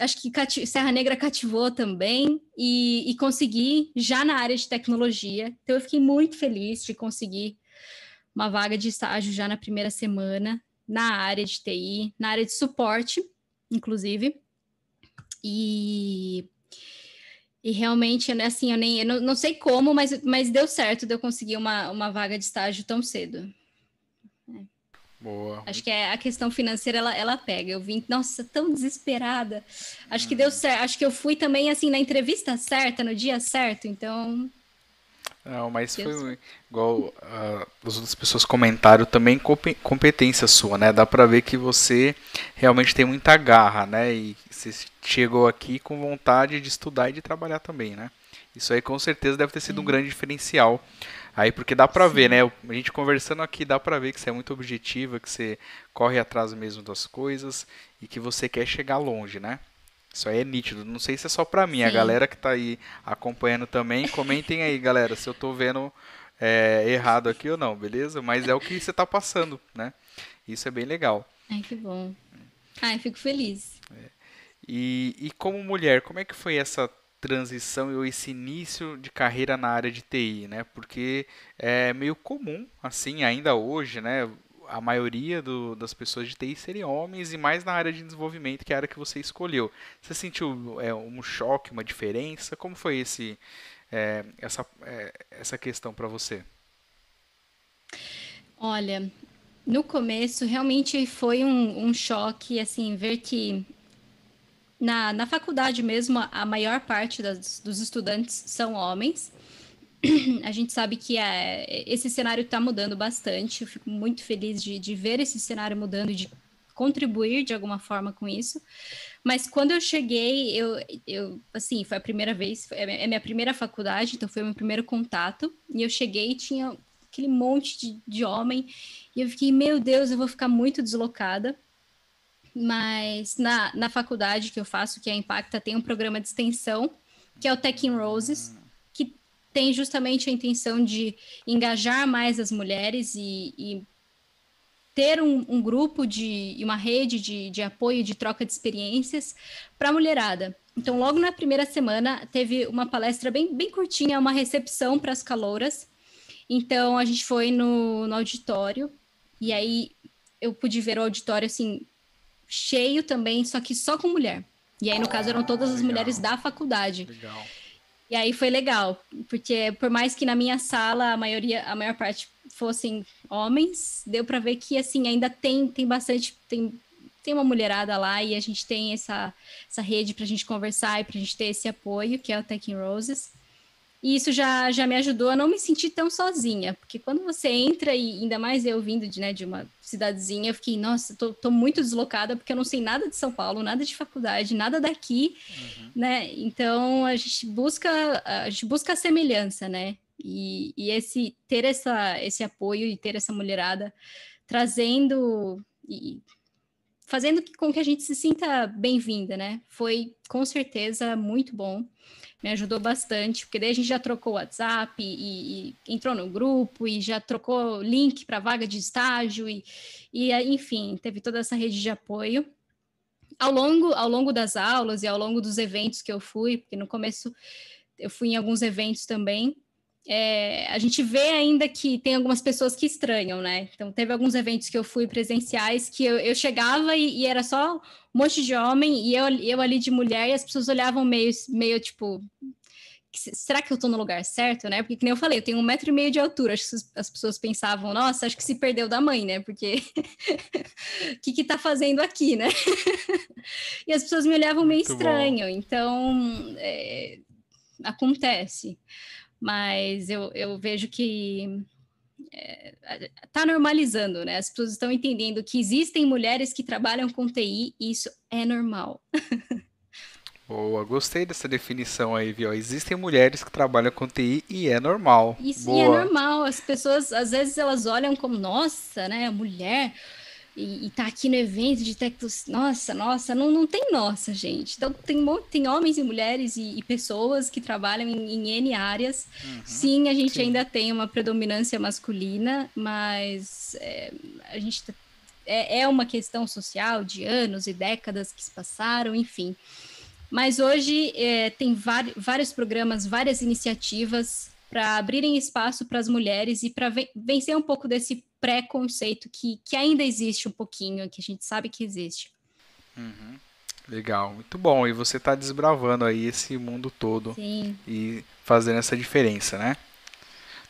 acho que cati Serra Negra cativou também e, e consegui já na área de tecnologia. Então eu fiquei muito feliz de conseguir uma vaga de estágio já na primeira semana na área de TI, na área de suporte, inclusive. E, e realmente, né, assim, eu nem eu não, não, sei como, mas, mas deu certo de eu conseguir uma, uma vaga de estágio tão cedo. É. Boa. Acho que é, a questão financeira ela, ela pega. Eu vim, nossa, tão desesperada. Acho hum. que deu certo. Acho que eu fui também assim na entrevista certa, no dia certo. Então não, mas Deus. foi igual uh, as outras pessoas comentaram também competência sua, né? Dá pra ver que você realmente tem muita garra, né? E você chegou aqui com vontade de estudar e de trabalhar também, né? Isso aí com certeza deve ter sido é. um grande diferencial. Aí, porque dá pra Sim. ver, né? A gente conversando aqui, dá pra ver que você é muito objetiva, que você corre atrás mesmo das coisas e que você quer chegar longe, né? Isso aí é nítido. Não sei se é só pra mim. Sim. A galera que tá aí acompanhando também, comentem aí, galera, se eu tô vendo é, errado aqui ou não, beleza? Mas é o que você tá passando, né? Isso é bem legal. Ai, que bom. Ai, fico feliz. É. E, e como mulher, como é que foi essa transição ou esse início de carreira na área de TI, né? Porque é meio comum, assim, ainda hoje, né? a maioria do, das pessoas de TI seriam homens e mais na área de desenvolvimento, que é a área que você escolheu. Você sentiu é, um choque, uma diferença? Como foi esse, é, essa, é, essa questão para você? Olha, no começo realmente foi um, um choque, assim, ver que na, na faculdade mesmo a maior parte das, dos estudantes são homens (clears throat) a gente sabe que é, esse cenário está mudando bastante. Eu fico muito feliz de, de ver esse cenário mudando e de contribuir de alguma forma com isso. Mas quando eu cheguei, eu, eu assim, foi a primeira vez, é minha primeira faculdade, então foi o meu primeiro contato. E eu cheguei e tinha aquele monte de, de homem. E eu fiquei, meu Deus, eu vou ficar muito deslocada. Mas na, na faculdade que eu faço, que é a Impacta, tem um programa de extensão, que é o Tech in Roses, que tem justamente a intenção de engajar mais as mulheres e, e ter um, um, grupo de uma rede de, de apoio, de troca de experiências para a mulherada. Então, logo na primeira semana, teve uma palestra bem, bem curtinha, uma recepção para as calouras. Então, a gente foi no, no auditório, e aí eu pude ver o auditório assim, cheio também, só que só com mulher. E aí, no caso, eram todas as legal. mulheres da faculdade. Legal. E aí foi legal, porque por mais que na minha sala a maioria, a maior parte fossem homens, deu para ver que assim ainda tem tem bastante tem tem uma mulherada lá e a gente tem essa essa rede para a gente conversar e para a gente ter esse apoio que é o Tech in Roses. E isso já, já me ajudou a não me sentir tão sozinha, porque quando você entra, e ainda mais eu vindo de, né, de uma cidadezinha, eu fiquei, nossa, tô, tô muito deslocada, porque eu não sei nada de São Paulo, nada de faculdade, nada daqui, uhum. né? Então a gente busca, a gente busca a semelhança, né? E, e esse ter essa, esse apoio e ter essa mulherada trazendo e fazendo com que a gente se sinta bem-vinda, né? Foi com certeza muito bom me ajudou bastante, porque daí a gente já trocou WhatsApp e, e entrou no grupo e já trocou link para vaga de estágio e, e, enfim, teve toda essa rede de apoio. Ao longo, ao longo das aulas e ao longo dos eventos que eu fui, porque no começo eu fui em alguns eventos também, é, a gente vê ainda que tem algumas pessoas que estranham, né? Então, teve alguns eventos que eu fui presenciais que eu, eu chegava e, e, era só um monte de homem e eu, eu ali de mulher e as pessoas olhavam meio, meio tipo. Será que eu tô no lugar certo, né? Porque, como eu falei, eu tenho um metro e meio de altura. Acho que as pessoas pensavam, nossa, acho que se perdeu da mãe, né? Porque o (laughs) que que tá fazendo aqui, né? (laughs) e as pessoas me olhavam meio Muito estranho. Bom. Então, é, acontece mas eu, eu vejo que está é, normalizando, né? As pessoas estão entendendo que existem mulheres que trabalham com TI e isso é normal. (laughs) Boa, gostei dessa definição aí, viu? Existem mulheres que trabalham com TI e é normal. Isso Boa. e é normal. As pessoas, às vezes, elas olham como, nossa, né, mulher e, e tá aqui no evento de tecnos, nossa, nossa, não, não tem nossa, gente. Então tem, tem homens e mulheres e, e pessoas que trabalham em, em N áreas. Uhum, sim, a gente sim. ainda tem uma predominância masculina, mas é, a gente tá, é, é uma questão social de anos e décadas que se passaram, enfim. Mas hoje é, tem vários programas, várias iniciativas para abrirem espaço para as mulheres e para vencer um pouco desse preconceito que, que ainda existe um pouquinho, que a gente sabe que existe. Uhum. Legal, muito bom. E você está desbravando aí esse mundo todo Sim. e fazendo essa diferença, né?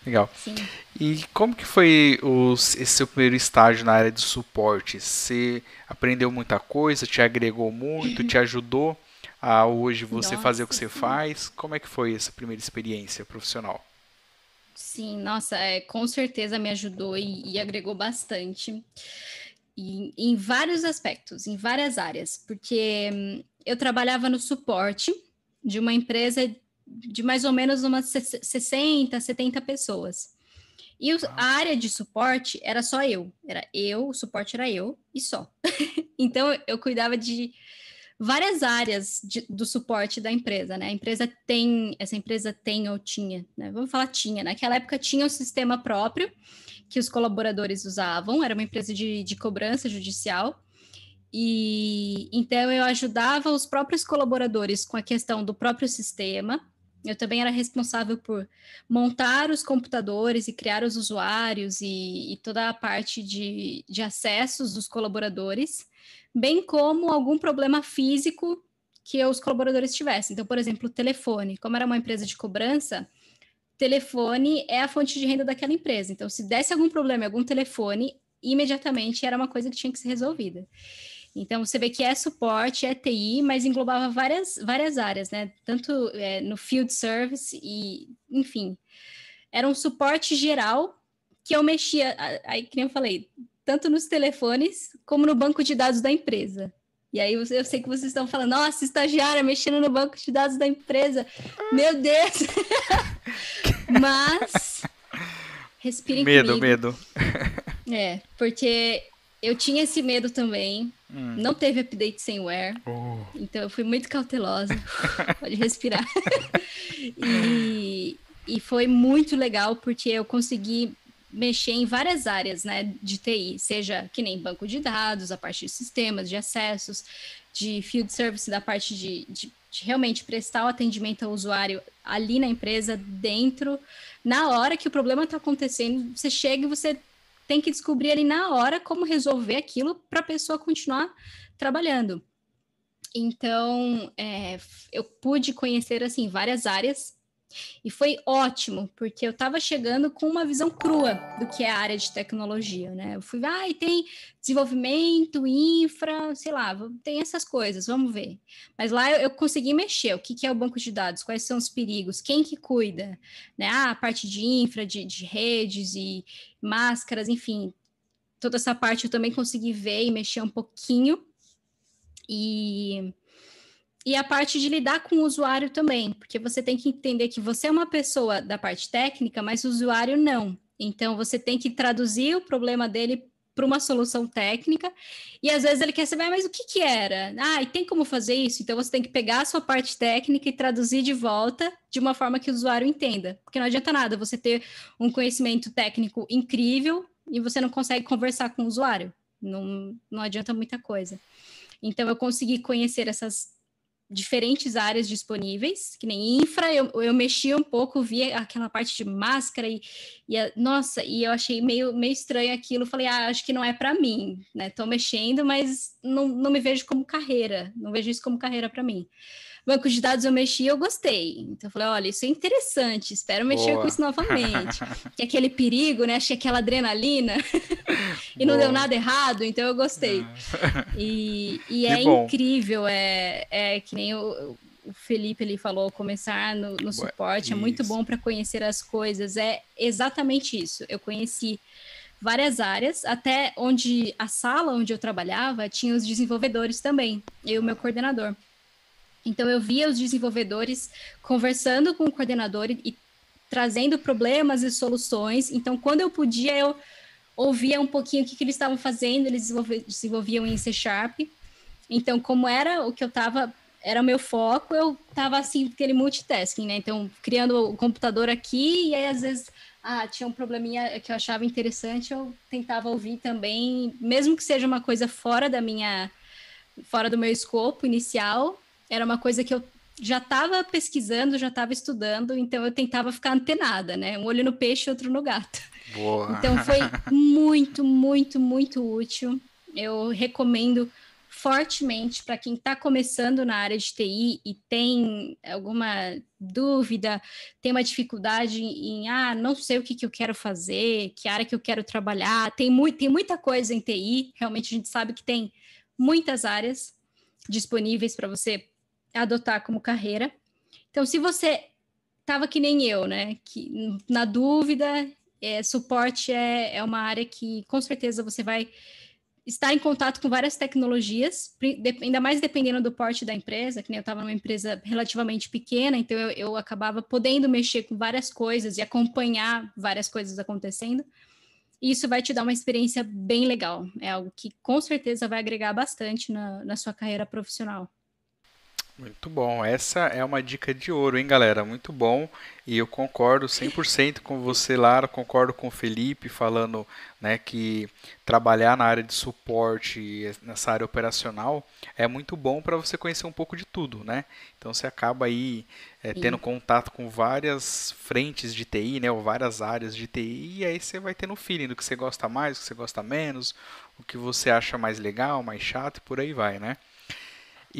Legal. Sim. E como que foi os, esse seu primeiro estágio na área de suporte? Você aprendeu muita coisa, te agregou muito, te ajudou a hoje você Nossa, fazer o que você sim. faz? Como é que foi essa primeira experiência profissional? Sim, nossa, é, com certeza me ajudou e, e agregou bastante. E, em vários aspectos, em várias áreas, porque hum, eu trabalhava no suporte de uma empresa de mais ou menos umas 60, 70 pessoas. E o, a área de suporte era só eu. Era eu, o suporte era eu e só. (laughs) então eu cuidava de várias áreas de, do suporte da empresa, né? A empresa tem, essa empresa tem ou tinha, né? Vamos falar tinha, naquela época tinha um sistema próprio que os colaboradores usavam, era uma empresa de, de cobrança judicial, e então eu ajudava os próprios colaboradores com a questão do próprio sistema. Eu também era responsável por montar os computadores e criar os usuários e, e toda a parte de, de acessos dos colaboradores bem como algum problema físico que os colaboradores tivessem. Então, por exemplo, o telefone. Como era uma empresa de cobrança, telefone é a fonte de renda daquela empresa. Então, se desse algum problema em algum telefone, imediatamente era uma coisa que tinha que ser resolvida. Então, você vê que é suporte, é TI, mas englobava várias, várias áreas, né? Tanto é, no field service e, enfim, era um suporte geral que eu mexia, aí, que nem eu falei, tanto nos telefones como no banco de dados da empresa. E aí eu sei que vocês estão falando, nossa, estagiária mexendo no banco de dados da empresa. Meu Deus! (laughs) Mas respirem medo, comigo. Medo, medo. É, porque eu tinha esse medo também. Hum. Não teve update sem wear. Oh. Então eu fui muito cautelosa. (laughs) Pode respirar. (laughs) e, e foi muito legal porque eu consegui mexer em várias áreas né, de TI, seja que nem banco de dados, a parte de sistemas, de acessos, de field service, da parte de, de, de realmente prestar o atendimento ao usuário ali na empresa, dentro, na hora que o problema está acontecendo, você chega e você tem que descobrir ali na hora como resolver aquilo para a pessoa continuar trabalhando. Então, é, eu pude conhecer assim várias áreas e foi ótimo, porque eu estava chegando com uma visão crua do que é a área de tecnologia, né? Eu fui, ah, e tem desenvolvimento, infra, sei lá, tem essas coisas, vamos ver. Mas lá eu, eu consegui mexer, o que, que, é o banco de dados, quais são os perigos, quem que cuida, né? Ah, a parte de infra, de, de redes e máscaras, enfim, toda essa parte eu também consegui ver e mexer um pouquinho. E e a parte de lidar com o usuário também, porque você tem que entender que você é uma pessoa da parte técnica, mas o usuário não. Então você tem que traduzir o problema dele para uma solução técnica, e às vezes ele quer saber, ah, mas o que que era? Ah, e tem como fazer isso? Então você tem que pegar a sua parte técnica e traduzir de volta de uma forma que o usuário entenda. Porque não adianta nada você ter um conhecimento técnico incrível e você não consegue conversar com o usuário. Não, não adianta muita coisa. Então eu consegui conhecer essas diferentes áreas disponíveis, que nem infra, eu, eu mexi um pouco, vi aquela parte de máscara e, e a, nossa, e eu achei meio, meio estranho aquilo, falei, ah, acho que não é para mim, né? Tô mexendo, mas não, não me vejo como carreira, não vejo isso como carreira para mim banco de dados eu mexi eu gostei. Então eu falei, olha, isso é interessante, espero mexer Boa. com isso novamente. (laughs) que aquele perigo, né? Achei aquela adrenalina (laughs) e não deu nada errado, então eu gostei. (laughs) E, e é bom. incrível, é, é que nem o, o Felipe ele falou, começar no, no suporte, é muito bom para conhecer as coisas. É exatamente isso. Eu conheci várias áreas, até onde a sala onde eu trabalhava tinha os desenvolvedores também, eu e o meu coordenador. Então eu via os desenvolvedores conversando com o coordenador e, e trazendo problemas e soluções. Então quando eu podia eu ouvia um pouquinho o que, que eles estavam fazendo, eles desenvolviam em C Sharp. Então como era o que eu estava era o meu foco, eu estava assim, aquele multitasking, né? Então, criando o computador aqui, e aí às vezes ah, tinha um probleminha que eu achava interessante, eu tentava ouvir também, mesmo que seja uma coisa fora da minha, fora do meu escopo inicial, era uma coisa que eu já estava pesquisando, já estava estudando, então eu tentava ficar antenada, né? Um olho no peixe, outro no gato. Boa. Então (laughs) foi muito, muito, muito útil. Eu recomendo fortemente para quem está começando na área de TI e tem alguma dúvida, tem uma dificuldade em, ah, não sei o que, que eu quero fazer, que área que eu quero trabalhar. Tem, muito, tem muita coisa em TI, realmente a gente sabe que tem muitas áreas disponíveis para você adotar como carreira. Então, se você estava que nem eu, né, que na dúvida, é, suporte é, é uma área que com certeza você vai estar em contato com várias tecnologias, ainda mais dependendo do porte da empresa, que nem eu estava numa empresa relativamente pequena, então eu, eu, acabava podendo mexer com várias coisas e acompanhar várias coisas acontecendo. E isso vai te dar uma experiência bem legal. É algo que com certeza vai agregar bastante na, na sua carreira profissional. Muito bom. Essa é uma dica de ouro, hein, galera? Muito bom. E eu concordo 100% com você, Lara. Concordo com o Felipe falando né, que trabalhar na área de suporte, nessa área operacional, é muito bom para você conhecer um pouco de tudo, né? Então você acaba aí é, tendo contato com várias frentes de TI, né? Ou várias áreas de TI. E aí você vai tendo feeling do que você gosta mais, do que você gosta menos, o que você acha mais legal, mais chato e por aí vai, né?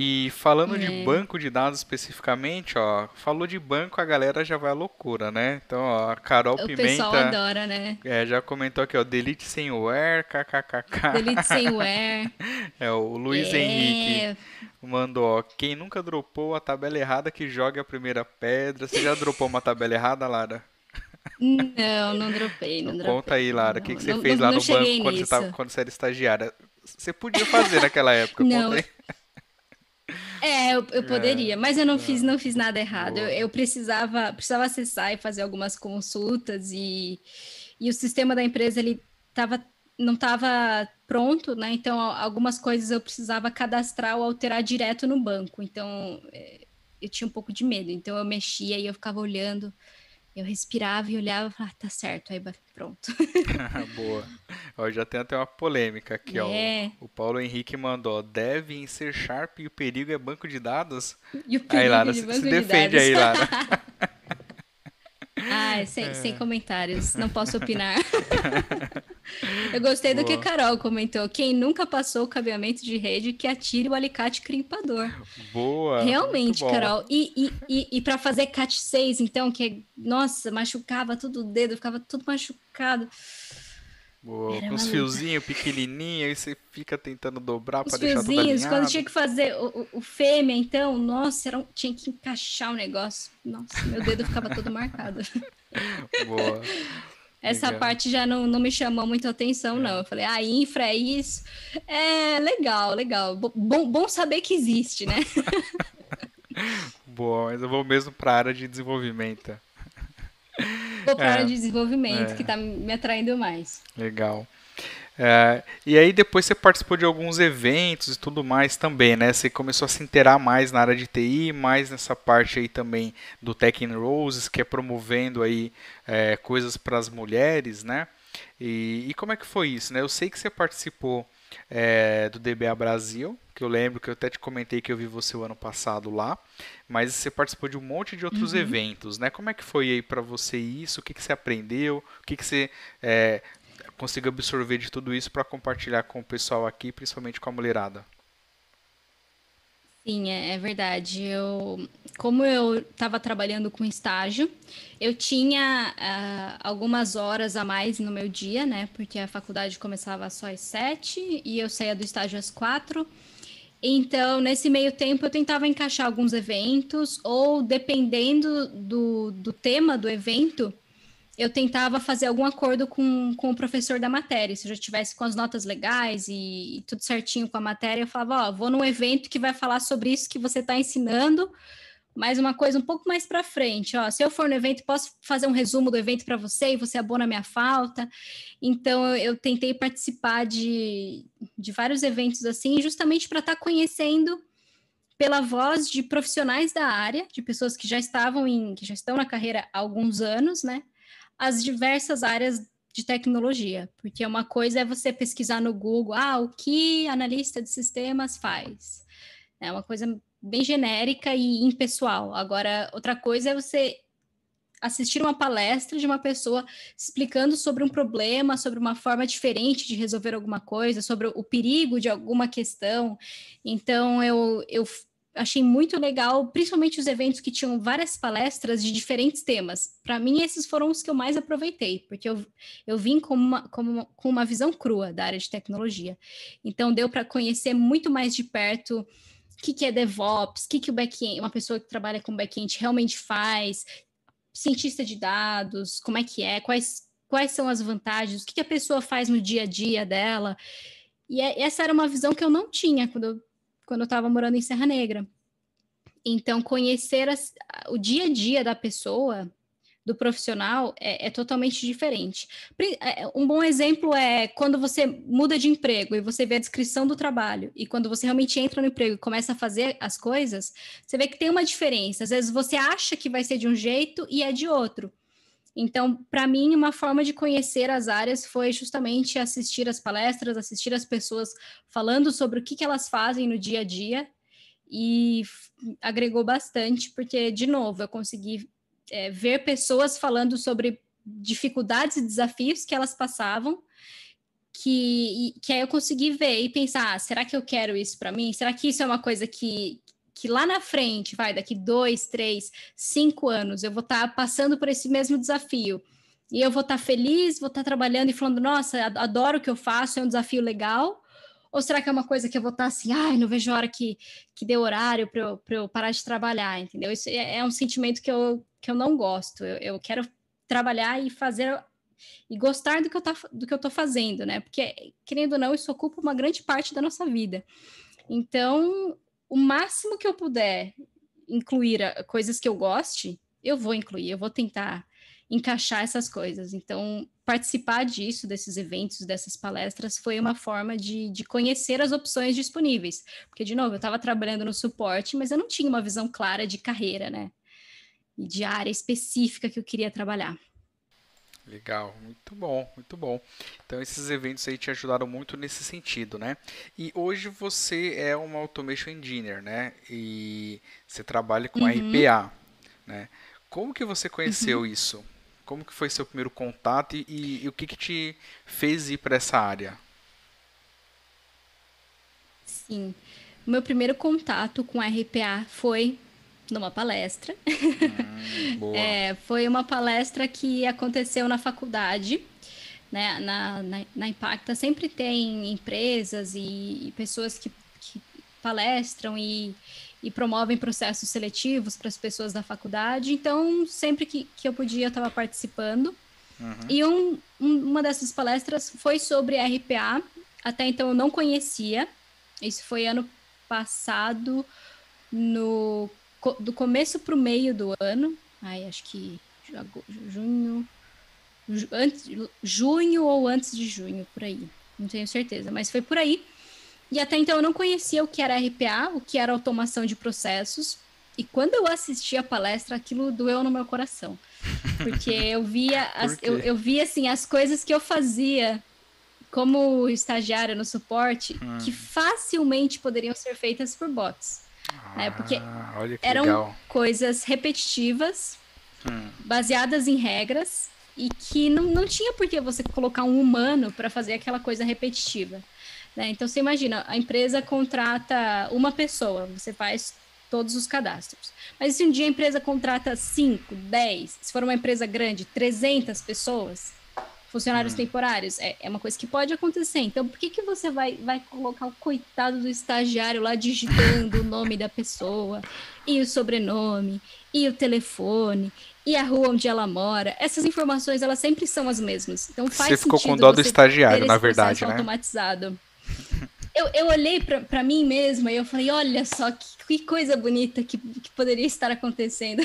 E falando é. de banco de dados especificamente, ó, falou de banco, a galera já vai à loucura, né? Então, ó, a Carol o Pimenta. O pessoal adora, né? É, já comentou aqui, ó, delete sem where, kkkk. Delete sem where. (laughs) é, o Luiz é. Henrique mandou, ó, quem nunca dropou a tabela errada que joga a primeira pedra. Você já dropou uma tabela errada, Lara? Não, não dropei, não dropei. Conta aí, Lara, o que, que você não, fez não, lá no banco quando você, tava, quando você era estagiária? Você podia fazer naquela época, não, É, eu, eu poderia, é, mas eu não é, fiz, não fiz nada errado. Eu, eu, precisava, precisava acessar e fazer algumas consultas e, e o sistema da empresa ele tava, não estava pronto, né? Então algumas coisas eu precisava cadastrar ou alterar direto no banco. Então é, eu tinha um pouco de medo. Então eu mexia e eu ficava olhando. Eu respirava e olhava e falava, ah, tá certo, aí pronto. (laughs) Boa. Ó, já tem até uma polêmica aqui, é. ó. O Paulo Henrique mandou, deve ser Sharp e o perigo é banco de dados? E o perigo aí, Lara, de se, se defende dados. aí, Lara. (laughs) Sem, é. sem comentários, não posso opinar. (laughs) Eu gostei Boa. do que a Carol comentou. Quem nunca passou o cabeamento de rede, que atire o alicate crimpador. Boa. Realmente, Carol. E, e, e, e para fazer cat 6, então, que, nossa, machucava todo o dedo, ficava tudo machucado. Boa, com os fiozinhos pequenininhos, aí você fica tentando dobrar para deixar tudo alinhado. quando tinha que fazer o, o, fêmea, então, nossa, era um, tinha que encaixar o negócio. Nossa, meu dedo ficava todo marcado. (laughs) Boa. Essa legal. parte já não, não me chamou muita atenção, é. não. Eu falei, ah, infra é isso. É legal, legal. Bom, bom saber que existe, né? (laughs) Boa, mas eu vou mesmo para a área de desenvolvimento. Vou para a é, área de desenvolvimento, é. que está me atraindo mais. Legal. É, e aí depois você participou de alguns eventos e tudo mais também, né? Você começou a se inteirar mais na área de TI, mais nessa parte aí também do Tech in Roses, que é promovendo aí é, coisas para as mulheres, né? E, e, como é que foi isso, né? Eu sei que você participou é, do DBA Brasil, que eu lembro que eu até te comentei que eu vi você o ano passado lá, mas você participou de um monte de outros uhum. eventos, né? Como é que foi aí para você isso? O que, que você aprendeu? O que, que você é, conseguiu absorver de tudo isso para compartilhar com o pessoal aqui, principalmente com a mulherada? Sim, é, é verdade. Eu, como eu estava trabalhando com estágio, eu tinha uh, algumas horas a mais no meu dia, né? Porque a faculdade começava só às sete e eu saía do estágio às quatro. Então, nesse meio tempo, eu tentava encaixar alguns eventos, ou dependendo do, do tema do evento, eu tentava fazer algum acordo com, com o professor da matéria. Se eu já tivesse com as notas legais e, e tudo certinho com a matéria, eu falava, ó, vou num evento que vai falar sobre isso que você está ensinando, mas uma coisa um pouco mais para frente, ó, se eu for no evento, posso fazer um resumo do evento para você e você abona minha falta. Então eu, eu tentei participar de, de vários eventos assim, justamente para estar tá conhecendo pela voz de profissionais da área, de pessoas que já estavam em, que já estão na carreira há alguns anos, né? as diversas áreas de tecnologia, porque uma coisa é você pesquisar no Google, ah, o que analista de sistemas faz. É uma coisa bem genérica e impessoal. Agora, outra coisa é você assistir uma palestra de uma pessoa explicando sobre um problema, sobre uma forma diferente de resolver alguma coisa, sobre o perigo de alguma questão. Então, eu, eu achei muito legal, principalmente os eventos que tinham várias palestras de diferentes temas. Para mim, esses foram os que eu mais aproveitei, porque eu, eu vim com uma, com, uma, com uma visão crua da área de tecnologia. Então, deu para conhecer muito mais de perto o que, que é DevOps, o que, que o back-end, uma pessoa que trabalha com back-end realmente faz, cientista de dados, como é que é, quais, quais são as vantagens, o que, que a pessoa faz no dia a dia dela. E é, essa era uma visão que eu não tinha quando eu quando eu estava morando em Serra Negra. Então, conhecer as, o dia a dia da pessoa, do profissional, é, é, totalmente diferente. É, um bom exemplo é quando você muda de emprego e você vê a descrição do trabalho, e quando você realmente entra no emprego e começa a fazer as coisas, você vê que tem uma diferença. Às vezes você acha que vai ser de um jeito e é de outro. Então, para mim, uma forma de conhecer as áreas foi justamente assistir as palestras, assistir as pessoas falando sobre o que, que elas fazem no dia a dia e agregou bastante, porque, de novo, eu consegui é, ver pessoas falando sobre dificuldades e desafios que elas passavam, que, que aí eu consegui ver e pensar: ah, será que eu quero isso para mim? Será que isso é uma coisa que, que lá na frente, vai, daqui dois, três, cinco anos, eu vou estar tá passando por esse mesmo desafio. E eu vou estar tá feliz, vou estar tá trabalhando e falando, nossa, adoro o que eu faço, é um desafio legal. Ou será que é uma coisa que eu vou estar tá assim, ai, não vejo a hora que, que dê horário para eu, eu parar de trabalhar, entendeu? Isso é, é, um sentimento que eu, que eu não gosto. Eu, eu quero trabalhar e fazer e gostar do que eu tá, do que eu estou fazendo, né? Porque, querendo ou não, isso ocupa uma grande parte da nossa vida. Então, o máximo que eu puder incluir coisas que eu goste, eu vou incluir, eu vou tentar encaixar essas coisas. Então, participar disso, desses eventos, dessas palestras, foi uma forma de, de conhecer as opções disponíveis. Porque, de novo, eu estava trabalhando no suporte, mas eu não tinha uma visão clara de carreira, né? E de área específica que eu queria trabalhar. Legal, muito bom, muito bom. Então esses eventos aí te ajudaram muito nesse sentido, né? E hoje você é uma automation engineer, né? E você trabalha com uhum. RPA, né? Como que você conheceu uhum. isso? Como que foi seu primeiro contato e, e, e o que que te fez ir para essa área? Sim, meu primeiro contato com RPA foi numa palestra. (laughs) Hum, é, foi uma palestra que aconteceu na faculdade. Né? Na, na, na Impacta sempre tem empresas e, e pessoas que, que palestram e, e promovem processos seletivos para as pessoas da faculdade. Então, sempre que, que eu podia, eu estava participando. Uhum. E um, um, uma dessas palestras foi sobre RPA. Até então eu não conhecia. Isso foi ano passado, no do começo para o meio do ano, aí acho que junho, antes, junho ou antes de junho, por aí, não tenho certeza, mas foi por aí. E até então eu não conhecia o que era RPA, o que era automação de processos, e quando eu assisti a palestra, aquilo doeu no meu coração. Porque (laughs) eu via, as, eu, eu via assim, as coisas que eu fazia como estagiária no suporte, hum. que facilmente poderiam ser feitas por bots né? Porque ah, eram legal. coisas repetitivas, hum. baseadas em regras, e que não, não tinha por que você colocar um humano para fazer aquela coisa repetitiva. Né? Então, você imagina, a empresa contrata uma pessoa, você faz todos os cadastros. Mas se um dia a empresa contrata 5, 10, se for uma empresa grande, 300 pessoas, funcionários hum. temporários. É, é uma coisa que pode acontecer. Então, por que, que você vai, vai colocar o coitado do estagiário lá digitando o (laughs) nome da pessoa, e o sobrenome, e o telefone, e a rua onde ela mora? Essas informações, elas sempre são as mesmas. Então, faz você ficou com dó do estagiário, na verdade, né? automatizado. Eu, eu olhei para mim mesma e eu falei, olha só que, que coisa bonita que, que poderia estar acontecendo.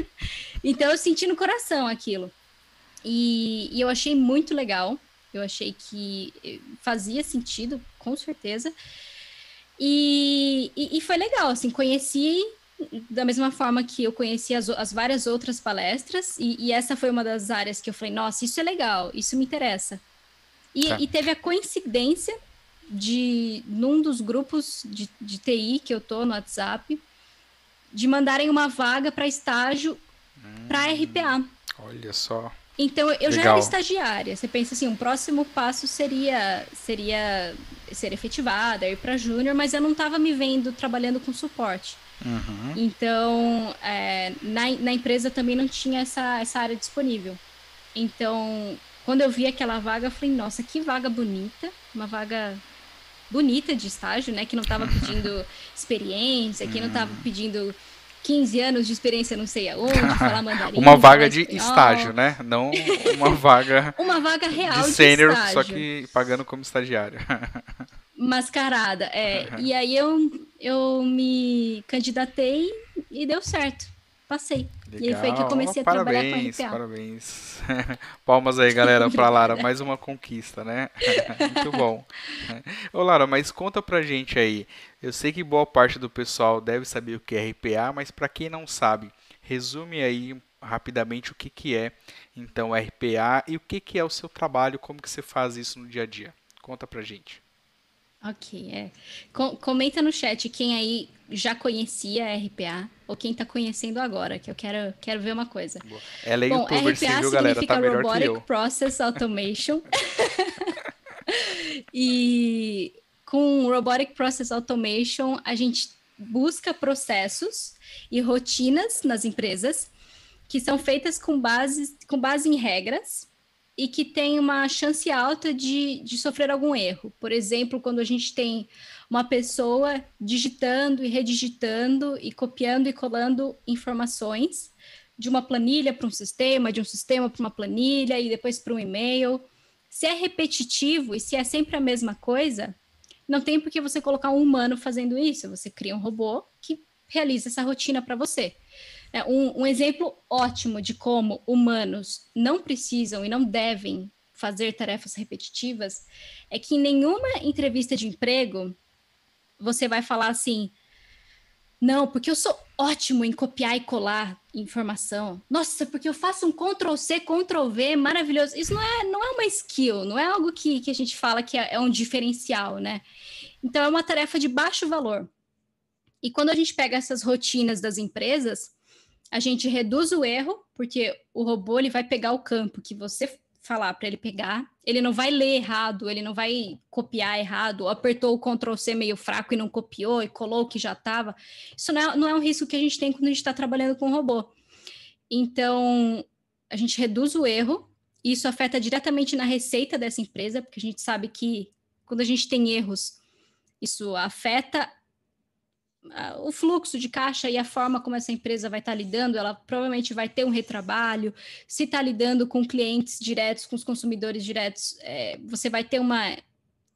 (laughs) então, eu senti no coração aquilo. E, e eu achei muito legal. Eu achei que eh, fazia sentido, com certeza. E, e, e, foi legal, assim, conheci da mesma forma que eu conheci as, as várias outras palestras, e, e, essa foi uma das áreas que eu falei, nossa, isso é legal, isso me interessa. E, tá. e teve a coincidência de, num dos grupos de, de TI que eu tô no WhatsApp, de mandarem uma vaga para estágio hum, para RPA. Olha só. Então eu Legal. já era estagiária. Você pensa assim, um próximo passo seria seria ser efetivada, ir para júnior, mas eu não estava me vendo trabalhando com suporte. Uhum. Então é, na, na empresa também não tinha essa, essa área disponível. Então quando eu vi aquela vaga, eu falei, nossa, que vaga bonita, uma vaga bonita de estágio, né? Que não estava (laughs) pedindo experiência, que não estava uhum. pedindo 15 anos de experiência não sei aonde, falar (laughs) mandarim. uma vaga de espanhol. estágio, né? Não uma (laughs) vaga. uma vaga real de sênior, só que pagando como estagiário. (laughs) Mascarada, é. E aí eu, eu me candidatei e deu certo. Passei. Legal. E aí foi que eu comecei a parabéns, trabalhar com RPA. Parabéns. (laughs) Palmas aí, galera, para Lara. Mais uma conquista, né? (laughs) Muito bom. Ô, Lara, mas conta pra gente aí. Eu sei que boa parte do pessoal deve saber o que é RPA, mas para quem não sabe, resume aí rapidamente o que, que é então RPA e o que, que é o seu trabalho, como que você faz isso no dia a dia. Conta pra gente. Ok, é. Com comenta no chat quem aí já conhecia a RPA ou quem está conhecendo agora, que eu quero, quero ver uma coisa. Ela é Bom, RPA viu, galera? Tá Robotic. Process Automation. (laughs) e com Robotic Process Automation, a gente busca processos e rotinas nas empresas que são feitas com base, com base em regras e que tem uma chance alta de, de sofrer algum erro. Por exemplo, quando a gente tem uma pessoa digitando e redigitando e copiando e colando informações de uma planilha para um sistema, de um sistema para uma planilha e depois para um e-mail. Se é repetitivo e se é sempre a mesma coisa, Não tem por que você colocar um humano fazendo isso. Você cria um robô que realiza essa rotina para você. É um, um exemplo ótimo de como humanos não precisam e não devem fazer tarefas repetitivas é que em nenhuma entrevista de emprego você vai falar assim: não, porque eu sou ótimo em copiar e colar informação. Nossa, porque eu faço um Ctrl C, Ctrl V, maravilhoso. Isso não é, não é uma skill, não é algo que, que a gente fala que é, é um diferencial, né? Então é uma tarefa de baixo valor. E quando a gente pega essas rotinas das empresas, a gente reduz o erro, porque o robô ele vai pegar o campo que você falar para ele pegar, ele não vai ler errado, ele não vai copiar errado, apertou o Ctrl C meio fraco e não copiou e colou o que já estava. Isso não é, não é um risco que a gente tem quando a gente está trabalhando com robô. Então, a gente reduz o erro, e isso afeta diretamente na receita dessa empresa, porque a gente sabe que quando a gente tem erros, isso afeta o fluxo de caixa e a forma como essa empresa vai estar tá lidando, ela provavelmente vai ter um retrabalho. Se está lidando com clientes diretos, com os consumidores diretos, é, você vai ter uma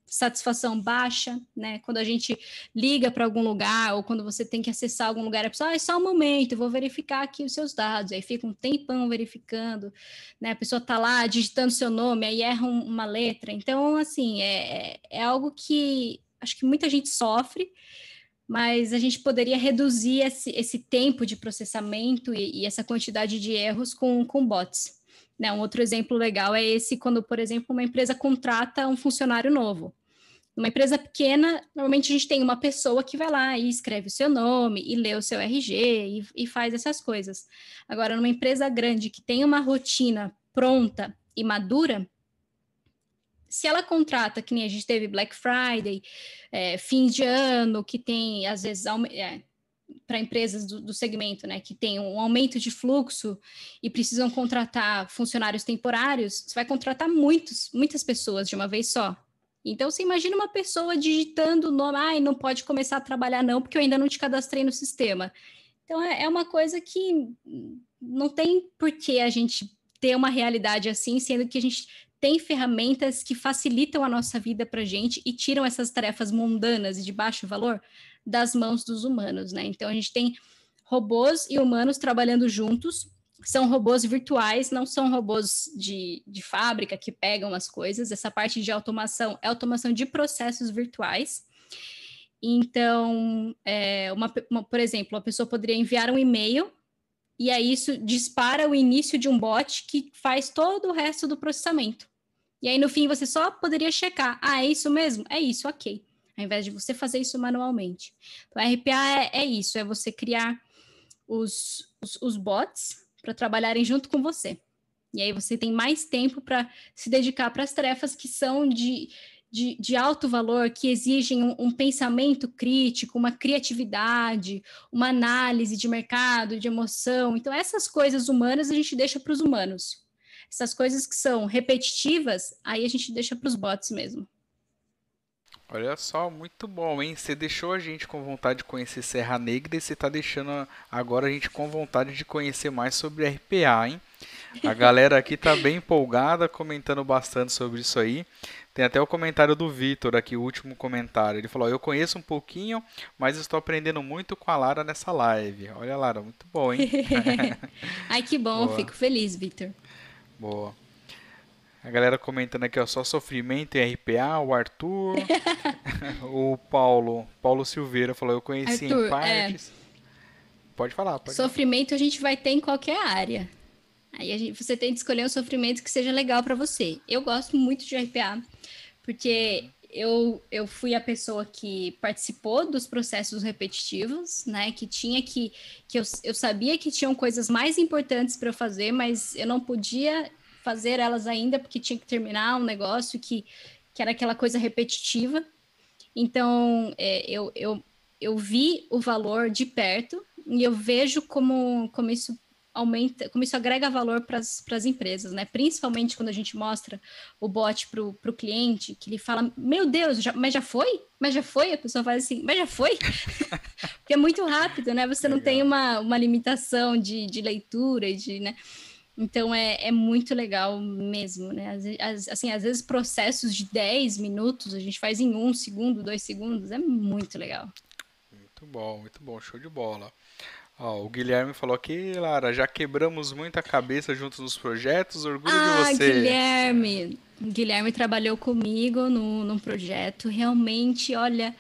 satisfação baixa, né? Quando a gente liga para algum lugar ou quando você tem que acessar algum lugar, a pessoa, ah, é só um momento, vou verificar aqui os seus dados. Aí fica um tempão verificando, né? A pessoa está lá digitando seu nome, aí erra um, uma letra. Então, assim, é, é, é algo que acho que muita gente sofre mas a gente poderia reduzir esse, esse tempo de processamento e, e, essa quantidade de erros com, com bots. Né? Um outro exemplo legal é esse quando, por exemplo, uma empresa contrata um funcionário novo. Uma empresa pequena, normalmente a gente tem uma pessoa que vai lá e escreve o seu nome e lê o seu RG e, e faz essas coisas. Agora, numa empresa grande que tem uma rotina pronta e madura, se ela contrata, que nem a gente teve Black Friday, é, fim de ano, que tem, às vezes, é, para empresas do, do, segmento, né, que tem um aumento de fluxo e precisam contratar funcionários temporários, você vai contratar muitos, muitas pessoas de uma vez só. Então, você imagina uma pessoa digitando o nome, ai, não pode começar a trabalhar não, porque eu ainda não te cadastrei no sistema. Então, é, é uma coisa que não tem por que a gente ter uma realidade assim, sendo que a gente tem ferramentas que facilitam a nossa vida para gente e tiram essas tarefas mundanas e de baixo valor das mãos dos humanos, né? Então a gente tem robôs e humanos trabalhando juntos. São robôs virtuais, não são robôs de, de fábrica que pegam as coisas. Essa parte de automação é automação de processos virtuais. Então, é, uma, uma, por exemplo, a pessoa poderia enviar um e-mail e aí isso dispara o início de um bot que faz todo o resto do processamento. E aí no fim você só poderia checar, ah, é isso mesmo? É isso, ok. Ao invés de você fazer isso manualmente. Então, RPA é, é isso, é você criar os, os, os bots para trabalharem junto com você. E aí você tem mais tempo para se dedicar para as tarefas que são de, de, de alto valor, que exigem um, um, pensamento crítico, uma criatividade, uma análise de mercado, de emoção. Então, essas coisas humanas a gente deixa para os humanos. Essas coisas que são repetitivas, aí a gente deixa para os bots mesmo. Olha só, muito bom, hein? Você deixou a gente com vontade de conhecer Serra Negra e você está deixando agora a gente com vontade de conhecer mais sobre RPA, hein? A (laughs) galera aqui tá bem empolgada, comentando bastante sobre isso aí. Tem até o comentário do Vitor aqui, o último comentário. Ele falou: Eu conheço um pouquinho, mas estou aprendendo muito com a Lara nessa live. Olha, Lara, muito bom, hein? (laughs) Ai, que bom, (laughs) Boa. fico feliz, Vitor. Boa. A galera comentando aqui, ó, só sofrimento em RPA, o Arthur, (laughs) o Paulo, Paulo Silveira falou, eu conheci Arthur, em é. partes. É... Pode falar. Pode sofrimento a gente vai ter em qualquer área. Aí gente, você tem que escolher um sofrimento que seja legal para você. Eu gosto muito de RPA, porque eu, eu fui a pessoa que participou dos processos repetitivos, né? Que tinha que. que eu, eu sabia que tinham coisas mais importantes para eu fazer, mas eu não podia fazer elas ainda, porque tinha que terminar um negócio que, que era aquela coisa repetitiva. Então, é, eu, eu, eu vi o valor de perto e eu vejo como, como isso aumenta, como isso agrega valor para as empresas, né? Principalmente quando a gente mostra o bot para o cliente, que ele fala, meu Deus, já, mas já foi? Mas já foi? A pessoa faz assim, mas já foi? (laughs) Porque é muito rápido, né? Você Legal. não tem uma, uma limitação de, de leitura, de, né? Então é, é muito legal mesmo, né? As, assim, às vezes processos de 10 minutos a gente faz em um segundo, dois segundos, é muito legal. Muito bom, muito bom, show de bola. Ó, o Guilherme falou aqui, Lara, já quebramos muita cabeça juntos nos projetos, orgulho ah, de você. Guilherme! Guilherme trabalhou comigo no, num projeto, realmente, olha,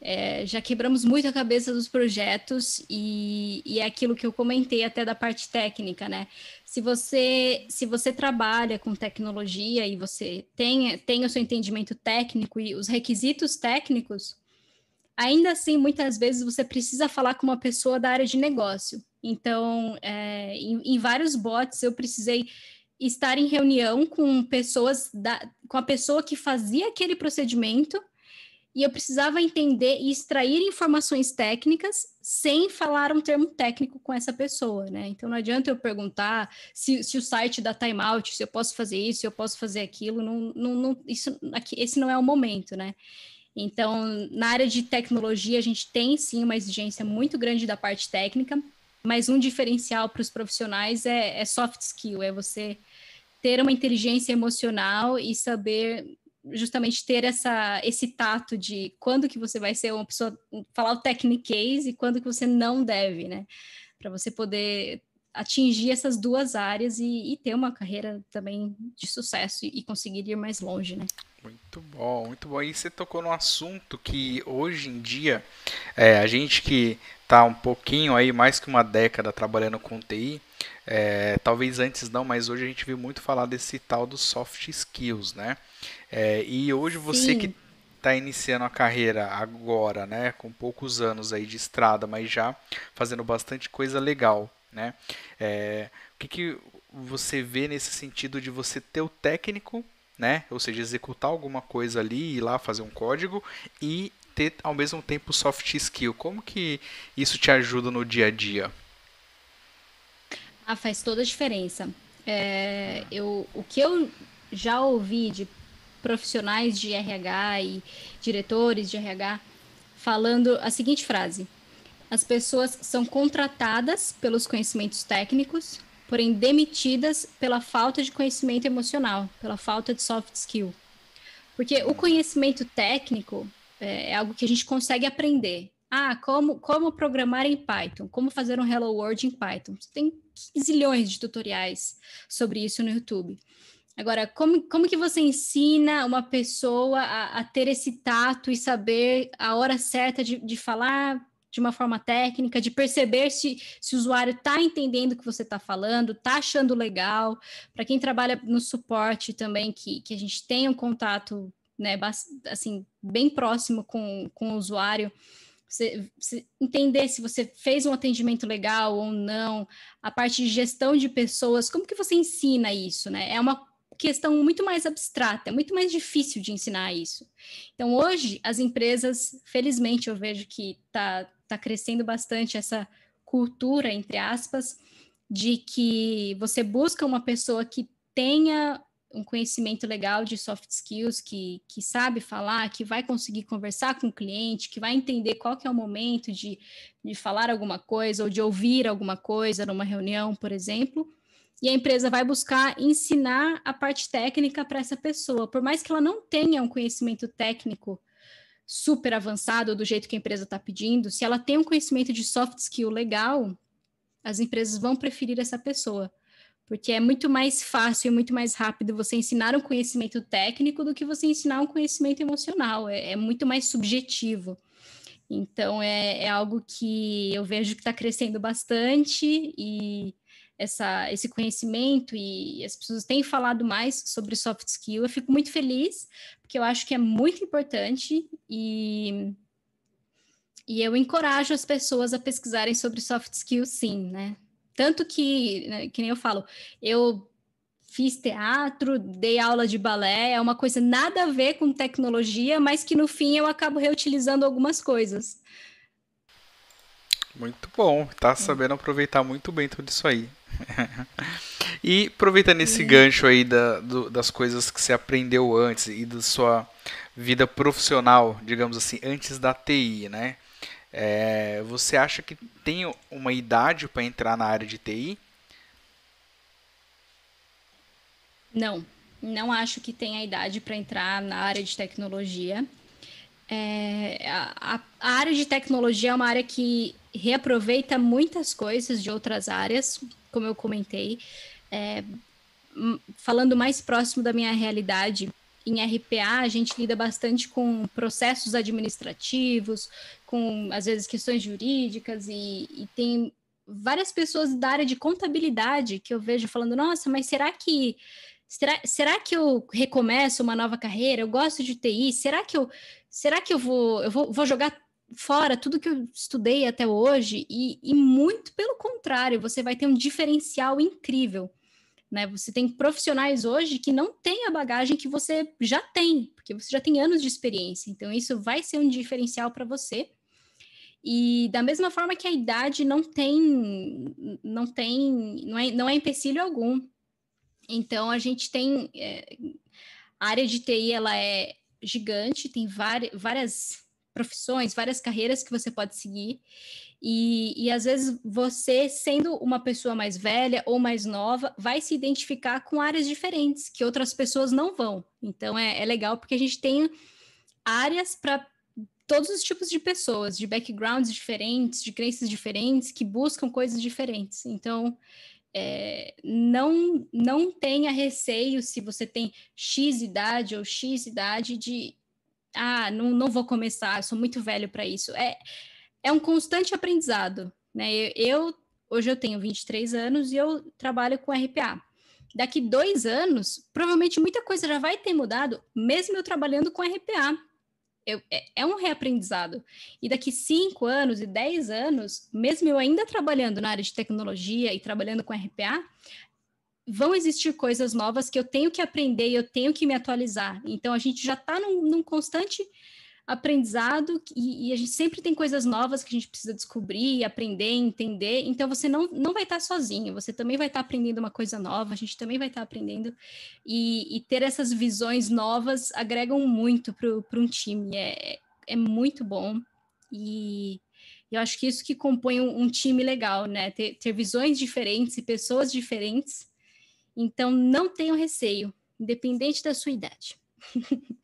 é, já quebramos muito a cabeça dos projetos e, e é aquilo que eu comentei até da parte técnica, né? Se você, se você trabalha com tecnologia e você tem, tem o seu entendimento técnico e os requisitos técnicos, ainda assim, muitas vezes você precisa falar com uma pessoa da área de negócio. Então, é, em, em, vários bots, eu precisei estar em reunião com pessoas, da, com a pessoa que fazia aquele procedimento, e eu precisava entender e extrair informações técnicas sem falar um termo técnico com essa pessoa, né? Então, não adianta eu perguntar se, se o site dá timeout, se eu posso fazer isso, se eu posso fazer aquilo, não, não, não, isso, aqui, esse não é o momento, né? Então, na área de tecnologia, a gente tem sim uma exigência muito grande da parte técnica, mas um diferencial para os profissionais é, é, soft skill, é você ter uma inteligência emocional e saber justamente ter essa, esse tato de quando que você vai ser uma pessoa, falar o techniquez e quando que você não deve, né? Para você poder atingir essas duas áreas e, e, ter uma carreira também de sucesso e, e conseguir ir mais longe, né? Muito bom, muito bom. E você tocou num assunto que hoje em dia é, a gente que está um pouquinho aí, mais que uma década trabalhando com TI, é, talvez antes não, mas hoje a gente viu muito falar desse tal dos soft skills, né? É, e hoje você Sim. que está iniciando a carreira agora, né, com poucos anos aí de estrada, mas já fazendo bastante coisa legal, né? É, o que, que você vê nesse sentido de você ter o técnico né? Ou seja, executar alguma coisa ali, ir lá fazer um código e ter ao mesmo tempo soft skill. Como que isso te ajuda no dia a dia? Ah, faz toda a diferença. É, eu, o que eu já ouvi de profissionais de RH e diretores de RH falando a seguinte frase: as pessoas são contratadas pelos conhecimentos técnicos, porém demitidas pela falta de conhecimento emocional, pela falta de soft skill. Porque o conhecimento técnico é, é algo que a gente consegue aprender. Ah, como, como programar em Python, como fazer um Hello World em Python. Tem zilhões de tutoriais sobre isso no YouTube. Agora, como, como que você ensina uma pessoa a, a ter esse tato e saber a hora certa de, de falar de uma forma técnica, de perceber se, se o usuário está entendendo o que você está falando, está achando legal. Para quem trabalha no suporte também, que, que a gente tenha um contato né, assim, bem próximo com, com o usuário, você, você, entender se você fez um atendimento legal ou não, a parte de gestão de pessoas, como que você ensina isso, né? É uma questão muito mais abstrata, é muito mais difícil de ensinar isso. Então, hoje, as empresas, felizmente, eu vejo que está tá crescendo bastante essa cultura, entre aspas, de que você busca uma pessoa que tenha um conhecimento legal de soft skills, que, que sabe falar, que vai conseguir conversar com o cliente, que vai entender qual que é o momento de, de falar alguma coisa ou de ouvir alguma coisa numa reunião, por exemplo, e a empresa vai buscar ensinar a parte técnica para essa pessoa, por mais que ela não tenha um conhecimento técnico super avançado do jeito que a empresa está pedindo, se ela tem um conhecimento de soft skill legal, as empresas vão preferir essa pessoa, porque é muito mais fácil e muito mais rápido você ensinar um conhecimento técnico do que você ensinar um conhecimento emocional, é, é muito mais subjetivo. Então, é, é algo que eu vejo que está crescendo bastante e essa, esse conhecimento e as pessoas têm falado mais sobre soft skill. Eu fico muito feliz, porque eu acho que é muito importante e, e eu encorajo as pessoas a pesquisarem sobre soft skill, sim, né? Tanto que, né, que nem eu falo, eu fiz teatro, dei aula de balé, é uma coisa nada a ver com tecnologia, mas que no fim eu acabo reutilizando algumas coisas. Muito bom, tá sabendo aproveitar muito bem tudo isso aí. (laughs) e aproveitando esse gancho aí da, do, das coisas que você aprendeu antes e da sua vida profissional, digamos assim, antes da TI, né? É, você acha que tem uma idade para entrar na área de TI? Não, não acho que tenha idade para entrar na área de tecnologia. É, a, a, área de tecnologia é uma área que reaproveita muitas coisas de outras áreas, como eu comentei. É, falando mais próximo da minha realidade, em RPA a gente lida bastante com processos administrativos, com às vezes questões jurídicas e, e tem várias pessoas da área de contabilidade que eu vejo falando, nossa, mas será que será, será que eu recomeço uma nova carreira? Eu gosto de TI, será que eu será que eu vou eu vou, vou jogar fora tudo que eu estudei até hoje? E, e muito pelo contrário, você vai ter um diferencial incrível. Né? Você tem profissionais hoje que não têm a bagagem que você já tem, porque você já tem anos de experiência. Então, isso vai ser um diferencial para você. E da mesma forma que a idade não tem, não tem, não é, não é empecilho algum. Então, a gente tem é, a área de TI, ela é gigante, tem várias, várias profissões, várias carreiras que você pode seguir. E, e às vezes você, sendo uma pessoa mais velha ou mais nova, vai se identificar com áreas diferentes que outras pessoas não vão. Então é, é legal porque a gente tem áreas para todos os tipos de pessoas, de backgrounds diferentes, de crenças diferentes, que buscam coisas diferentes. Então, é, não, não tenha receio se você tem X idade ou X idade de ah, não, não vou começar, sou muito velho para isso. É, é um constante aprendizado, né? Eu, eu, hoje eu tenho 23 anos e eu trabalho com RPA. Daqui dois anos, provavelmente muita coisa já vai ter mudado, mesmo eu trabalhando com RPA. Eu, é, é, um reaprendizado. E daqui cinco anos e dez anos, mesmo eu ainda trabalhando na área de tecnologia e trabalhando com RPA, vão existir coisas novas que eu tenho que aprender e eu tenho que me atualizar. Então, a gente já está num, num constante aprendizado e, e, a gente sempre tem coisas novas que a gente precisa descobrir, aprender, entender. Então você não, não vai estar sozinho, você também vai estar aprendendo uma coisa nova, a gente também vai estar aprendendo. E, e ter essas visões novas agregam muito para um time, é, é muito bom. E eu acho que isso que compõe um, um time legal, né? Ter, ter visões diferentes e pessoas diferentes. Então não tenham receio, independente da sua idade. (laughs)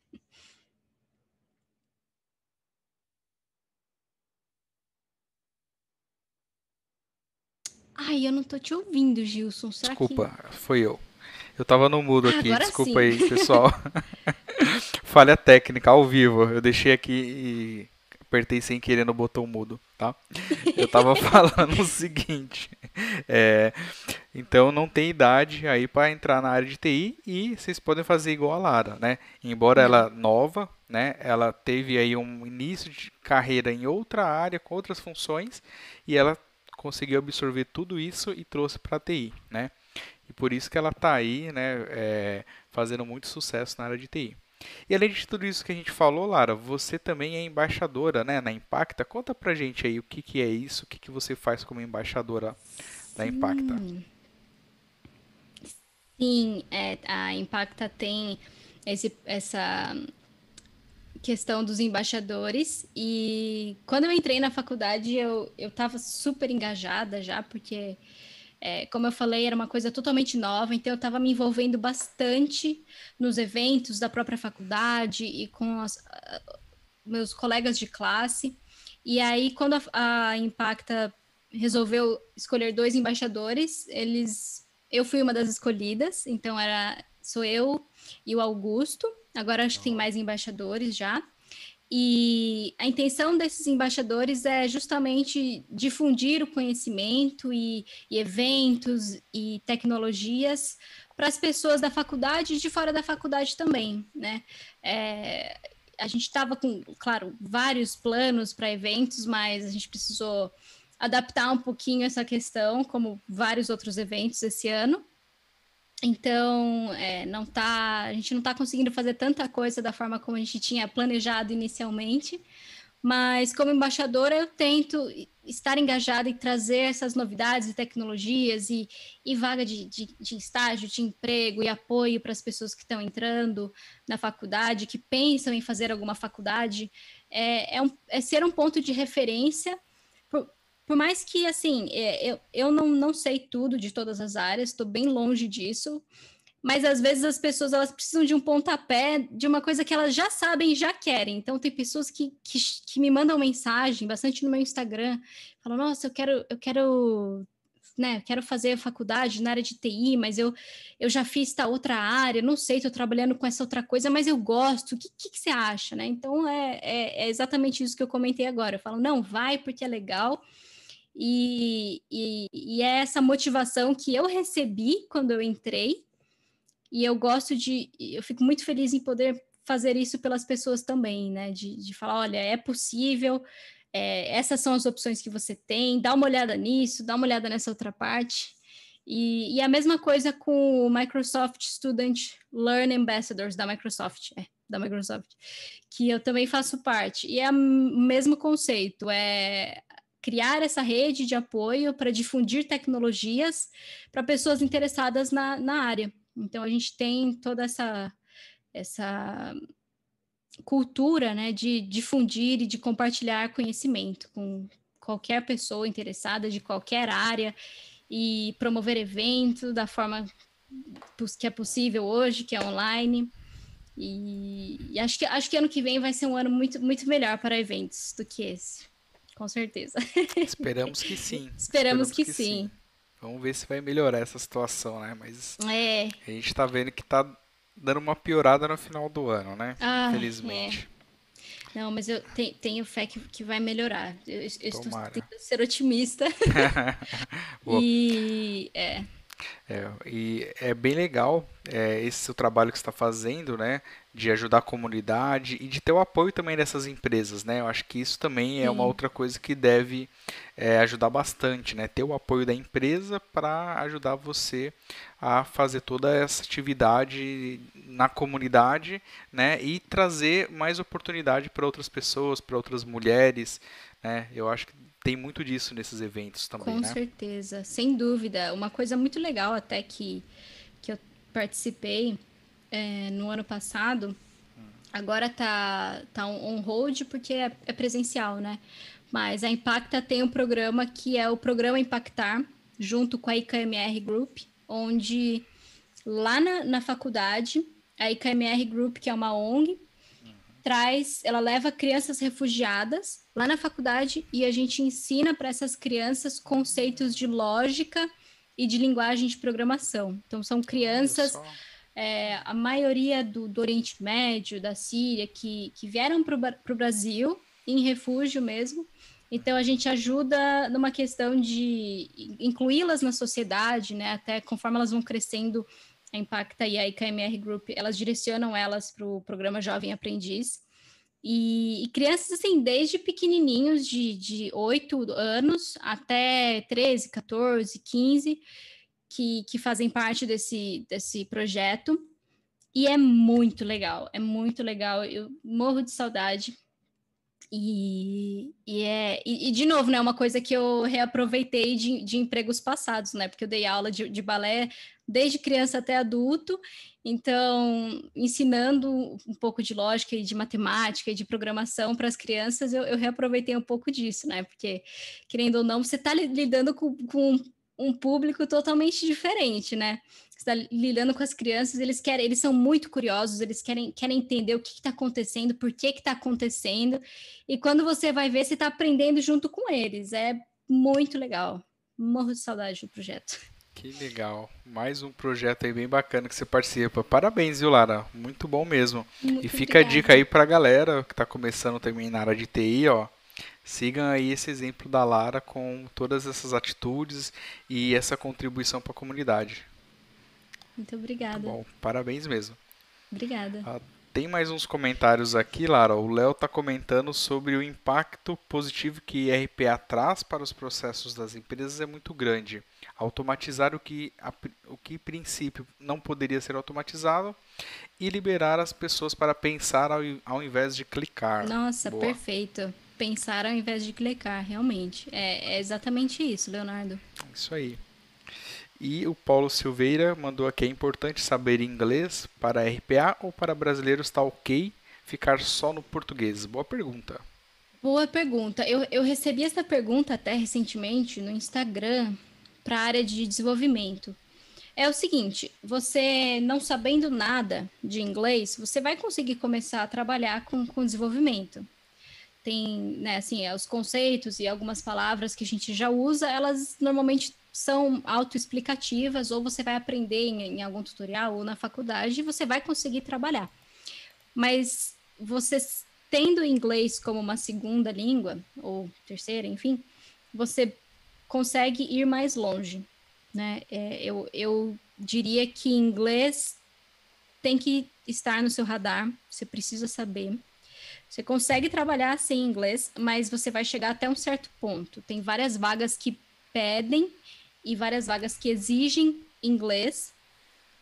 Ai, eu não tô te ouvindo, Gilson. Será Desculpa, que... foi eu. Eu tava no mudo ah, aqui, desculpa sim. aí, pessoal. (laughs) Falha técnica, ao vivo. Eu deixei aqui e apertei sem querer no botão mudo, tá? Eu tava (laughs) falando o seguinte. É, então não tem idade aí para entrar na área de TI e vocês podem fazer igual a Lara, né? Embora ela nova, né? Ela teve aí um início de carreira em outra área com outras funções e ela conseguiu absorver tudo isso e trouxe para a TI, né? E por isso que ela está aí, né, é, fazendo muito sucesso na área de TI. E além de tudo isso que a gente falou, Lara, você também é embaixadora, né, na Impacta. Conta pra gente aí o que, que é isso, o que, que você faz como embaixadora da Impacta. Sim, é, a Impacta tem esse, essa questão dos embaixadores. E quando eu entrei na faculdade eu eu estava super engajada já porque é, como eu falei era uma coisa totalmente nova então eu estava me envolvendo bastante nos eventos da própria faculdade e com as, meus colegas de classe. E aí quando a, a Impacta resolveu escolher dois embaixadores eles eu fui uma das escolhidas então era sou eu e o Augusto Agora acho que tem mais embaixadores já. E a intenção desses embaixadores é justamente difundir o conhecimento e, e eventos e tecnologias para as pessoas da faculdade e de fora da faculdade também, né? É, a gente estava com, claro, vários planos para eventos, mas a gente precisou adaptar um pouquinho essa questão, como vários outros eventos esse ano. Então, é, não tá, a gente não está conseguindo fazer tanta coisa da forma como a gente tinha planejado inicialmente, mas como embaixadora eu tento estar engajada e trazer essas novidades e tecnologias e, e vaga de, de, de, estágio, de emprego e apoio para as pessoas que estão entrando na faculdade, que pensam em fazer alguma faculdade, é, é, um, é ser um ponto de referência por mais que, assim, é, eu, eu não, não sei tudo de todas as áreas, estou bem longe disso. mas às vezes as pessoas elas precisam de um pontapé de uma coisa que elas já sabem já querem. Então tem pessoas que, que, que me mandam mensagem bastante no meu Instagram, falam: "Nossa, eu quero eu quero né, quero fazer faculdade na área de TI, mas eu, eu já fiz esta outra área, não sei, estou trabalhando com essa outra coisa, mas eu gosto, o que, que, que você acha, né? Então, é, é, é, exatamente isso que eu comentei agora, eu falo, não, vai porque é legal, e, e, e é essa motivação que eu recebi quando eu entrei, e eu gosto de, eu fico muito feliz em poder fazer isso pelas pessoas também, né? De, de falar, olha, é possível, é, essas são as opções que você tem, dá uma olhada nisso, dá uma olhada nessa outra parte. E, e a mesma coisa com o Microsoft Student Learn Ambassadors da Microsoft, é, da Microsoft, que eu também faço parte. E é o mesmo conceito, é criar essa rede de apoio para difundir tecnologias para pessoas interessadas na, na área. Então, a gente tem toda essa, essa cultura né, de difundir e de compartilhar conhecimento com qualquer pessoa interessada de qualquer área e promover eventos da forma que é possível hoje, que é online. E, e, acho, que, acho que ano que vem vai ser um ano muito, muito melhor para eventos do que esse. Com certeza. Esperamos que (laughs) sim. Esperamos, Esperamos que, que sim. sim. Vamos ver se vai melhorar essa situação, né? Mas é. a gente está vendo que está dando uma piorada no final do ano, né? Ah, Felizmente. É. Não, mas eu te, tenho fé que, que vai melhorar. Eu, eu estou tentando ser otimista. (laughs) (laughs) e é. É, e é bem legal é, esse seu trabalho que está fazendo, né, de ajudar a comunidade e de ter o apoio também dessas empresas, né. Eu acho que isso também é Sim. uma outra coisa que deve é, ajudar bastante, né, ter o apoio da empresa para ajudar você a fazer toda essa atividade na comunidade, né, e trazer mais oportunidade para outras pessoas, para outras mulheres, né. Eu acho que tem muito disso nesses eventos também, Com né? certeza, sem dúvida. Uma coisa muito legal até que, que eu participei é, no ano passado, hum. agora tá, tá on hold porque é, é presencial, né? Mas a Impacta tem um programa que é o Programa Impactar, junto com a IKMR Group, onde lá na, na faculdade, a IKMR Group, que é uma ONG, traz, ela leva crianças refugiadas lá na faculdade e a gente ensina para essas crianças conceitos de lógica e de linguagem de programação. Então, são crianças, é, a maioria do, do, Oriente Médio, da Síria, que, que vieram para o Brasil, em refúgio mesmo. Então, a gente ajuda numa questão de incluí-las na sociedade, né? Até conforme elas vão crescendo a Impacta e a IKMR Group, elas direcionam elas para o programa Jovem Aprendiz. E, e, crianças, assim, desde pequenininhos, de, de 8 anos até 13, 14, 15, que, que fazem parte desse, desse projeto. E é muito legal, é muito legal. Eu morro de saudade e, e, é, e, e, de novo, né, uma coisa que eu reaproveitei de, de empregos passados, né, porque eu dei aula de, de balé desde criança até adulto, então, ensinando um pouco de lógica e de matemática e de programação para as crianças, eu, eu, reaproveitei um pouco disso, né, porque, querendo ou não, você está lidando com, com um público totalmente diferente, né, está lidando com as crianças, eles querem, eles são muito curiosos, eles querem, querem entender o que está acontecendo, por que está acontecendo, e quando você vai ver, você está aprendendo junto com eles. É muito legal. Morro de saudade do projeto. Que legal. Mais um projeto aí bem bacana que você participa. Parabéns, viu, Lara? Muito bom mesmo. Muito e fica obrigada. a dica aí para a galera que está começando também na área de TI, ó. Sigam aí esse exemplo da Lara com todas essas atitudes e essa contribuição para a comunidade. Muito obrigada. Muito bom, parabéns mesmo. Obrigada. Ah, tem mais uns comentários aqui, Lara. O Léo está comentando sobre o impacto positivo que RPA traz para os processos das empresas é muito grande. Automatizar o que, a, o que em princípio não poderia ser automatizado e liberar as pessoas para pensar ao, ao invés de clicar. Nossa, Boa. perfeito. Pensar ao invés de clicar, realmente. É, é exatamente isso, Leonardo. Isso aí. E o Paulo Silveira mandou aqui: é importante saber inglês para RPA ou para brasileiros está ok ficar só no português? Boa pergunta. Boa pergunta. Eu, eu recebi essa pergunta até recentemente no Instagram para a área de desenvolvimento. é o seguinte: você não sabendo nada de inglês, você vai conseguir começar a trabalhar com, com desenvolvimento. Tem, né, assim, é, os conceitos e algumas palavras que a gente já usa, elas normalmente são autoexplicativas, ou você vai aprender em, em algum tutorial ou na faculdade e você vai conseguir trabalhar. Mas você tendo inglês como uma segunda língua, ou terceira, enfim, você consegue ir mais longe. Né? É, eu, eu diria que inglês tem que estar no seu radar, você precisa saber. Você consegue trabalhar sem inglês, mas você vai chegar até um certo ponto. Tem várias vagas que pedem e várias vagas que exigem inglês,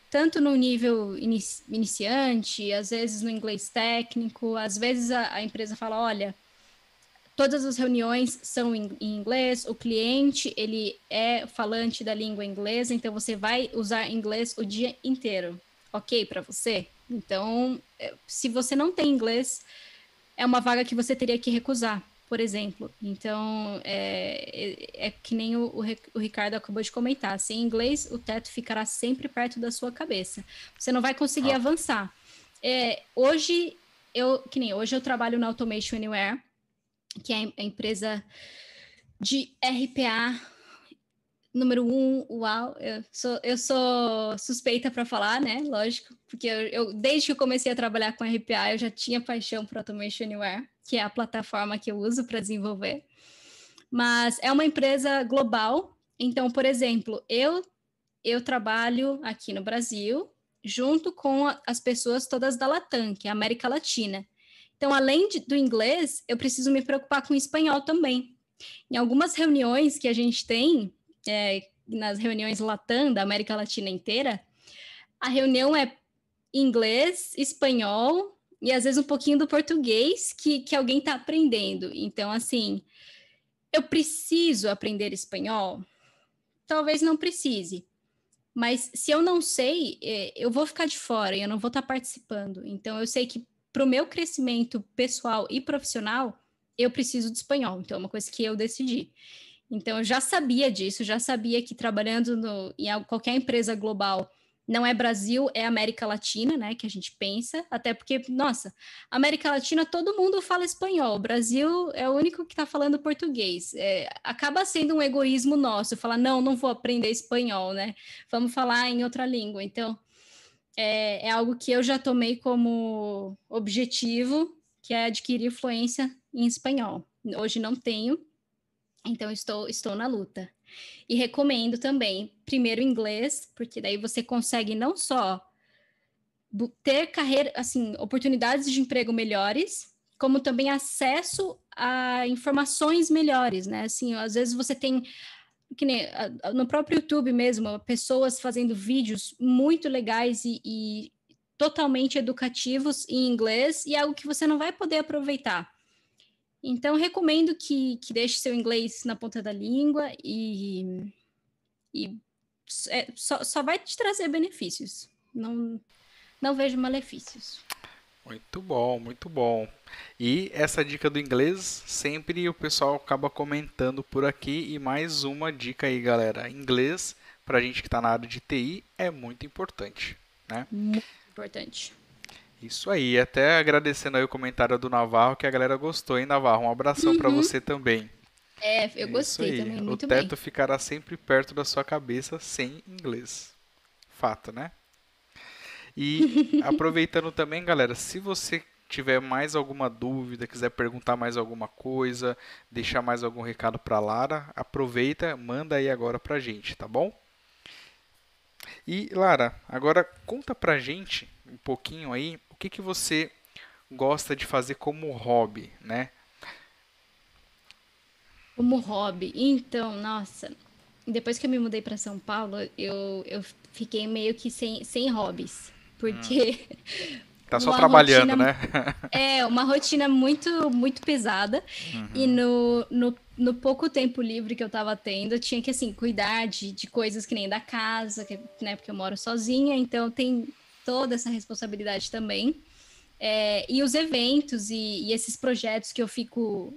tanto no nível inici iniciante, às vezes no inglês técnico, às vezes a, a empresa fala, olha, todas as reuniões são em, inglês, o cliente, ele é falante da língua inglesa, então você vai usar inglês o dia inteiro. Ok para você? Então, é, se você não tem inglês, é uma vaga que você teria que recusar, por exemplo. Então, é, é, é que nem o, o, Ricardo acabou de comentar. Sem inglês, o teto ficará sempre perto da sua cabeça. Você não vai conseguir ah. avançar. É, hoje, eu, que nem hoje eu trabalho na Automation Anywhere, que é a empresa de RPA número um, uau, eu sou, eu sou suspeita para falar, né? Lógico, porque eu, eu, desde que eu comecei a trabalhar com RPA, eu já tinha paixão por Automation Anywhere, que é a plataforma que eu uso para desenvolver. Mas é uma empresa global, então, por exemplo, eu eu trabalho aqui no Brasil junto com as pessoas todas da Latam, que é a América Latina. Então, além de, do inglês, eu preciso me preocupar com o espanhol também. Em algumas reuniões que a gente tem, é, nas reuniões Latam da América Latina inteira, a reunião é inglês, espanhol e às vezes um pouquinho do português que, que alguém está aprendendo. Então, assim, eu preciso aprender espanhol? Talvez não precise. Mas se eu não sei, é, eu vou ficar de fora e eu não vou estar tá participando. Então, eu sei que para o meu crescimento pessoal e profissional, eu preciso de espanhol. Então, é uma coisa que eu decidi. Então, eu já sabia disso, já sabia que trabalhando no, em qualquer empresa global, não é Brasil, é América Latina, né, que a gente pensa, até porque, nossa, América Latina todo mundo fala espanhol, o Brasil é o único que está falando português. É, acaba sendo um egoísmo nosso, falar, não, não vou aprender espanhol, né, vamos falar em outra língua. Então, é, é algo que eu já tomei como objetivo, que é adquirir fluência em espanhol. Hoje não tenho, então estou, estou na luta. E recomendo também, primeiro inglês, porque daí você consegue não só ter carreira, assim, oportunidades de emprego melhores, como também acesso a informações melhores, né? Assim, às vezes você tem que nem no próprio YouTube mesmo, pessoas fazendo vídeos muito legais e, e totalmente educativos em inglês e é algo que você não vai poder aproveitar. Então, recomendo que, que deixe seu inglês na ponta da língua e, e é, só, só vai te trazer benefícios. Não, não vejo malefícios. Muito bom, muito bom. E essa dica do inglês, sempre o pessoal acaba comentando por aqui. E mais uma dica aí, galera. Inglês, para a gente que está na área de TI, é muito importante. Né? Muito importante. Isso aí. Até agradecendo aí o comentário do Navarro, que a galera gostou, hein, Navarro? Um abração uhum. para você também. É, eu gostei também, muito O teto bem. ficará sempre perto da sua cabeça sem inglês. Fato, né? E (laughs) aproveitando também, galera, se você tiver mais alguma dúvida, quiser perguntar mais alguma coisa, deixar mais algum recado para Lara, aproveita, manda aí agora pra gente, tá bom? E Lara, agora conta pra gente um pouquinho aí que, que você gosta de fazer como hobby, né? Como hobby, então, nossa, depois que eu me mudei para São Paulo, eu, eu fiquei meio que sem, sem hobbies porque. Hum. (laughs) Tá só trabalhando, rotina, né? (laughs) é, uma rotina muito, muito pesada. Uhum. E no, no, no, pouco tempo livre que eu tava tendo, eu tinha que, assim, cuidar de, de coisas que nem da casa, que, né, porque eu moro sozinha, então tem toda essa responsabilidade também. É, e os eventos e, e, esses projetos que eu fico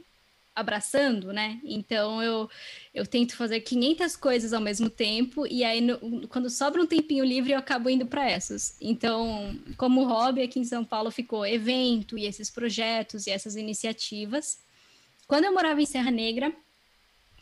abraçando, né? Então eu, eu tento fazer 500 coisas ao mesmo tempo e aí no, quando sobra um tempinho livre eu acabo indo para essas. Então, como hobby aqui em São Paulo ficou evento e esses projetos e essas iniciativas. Quando eu morava em Serra Negra,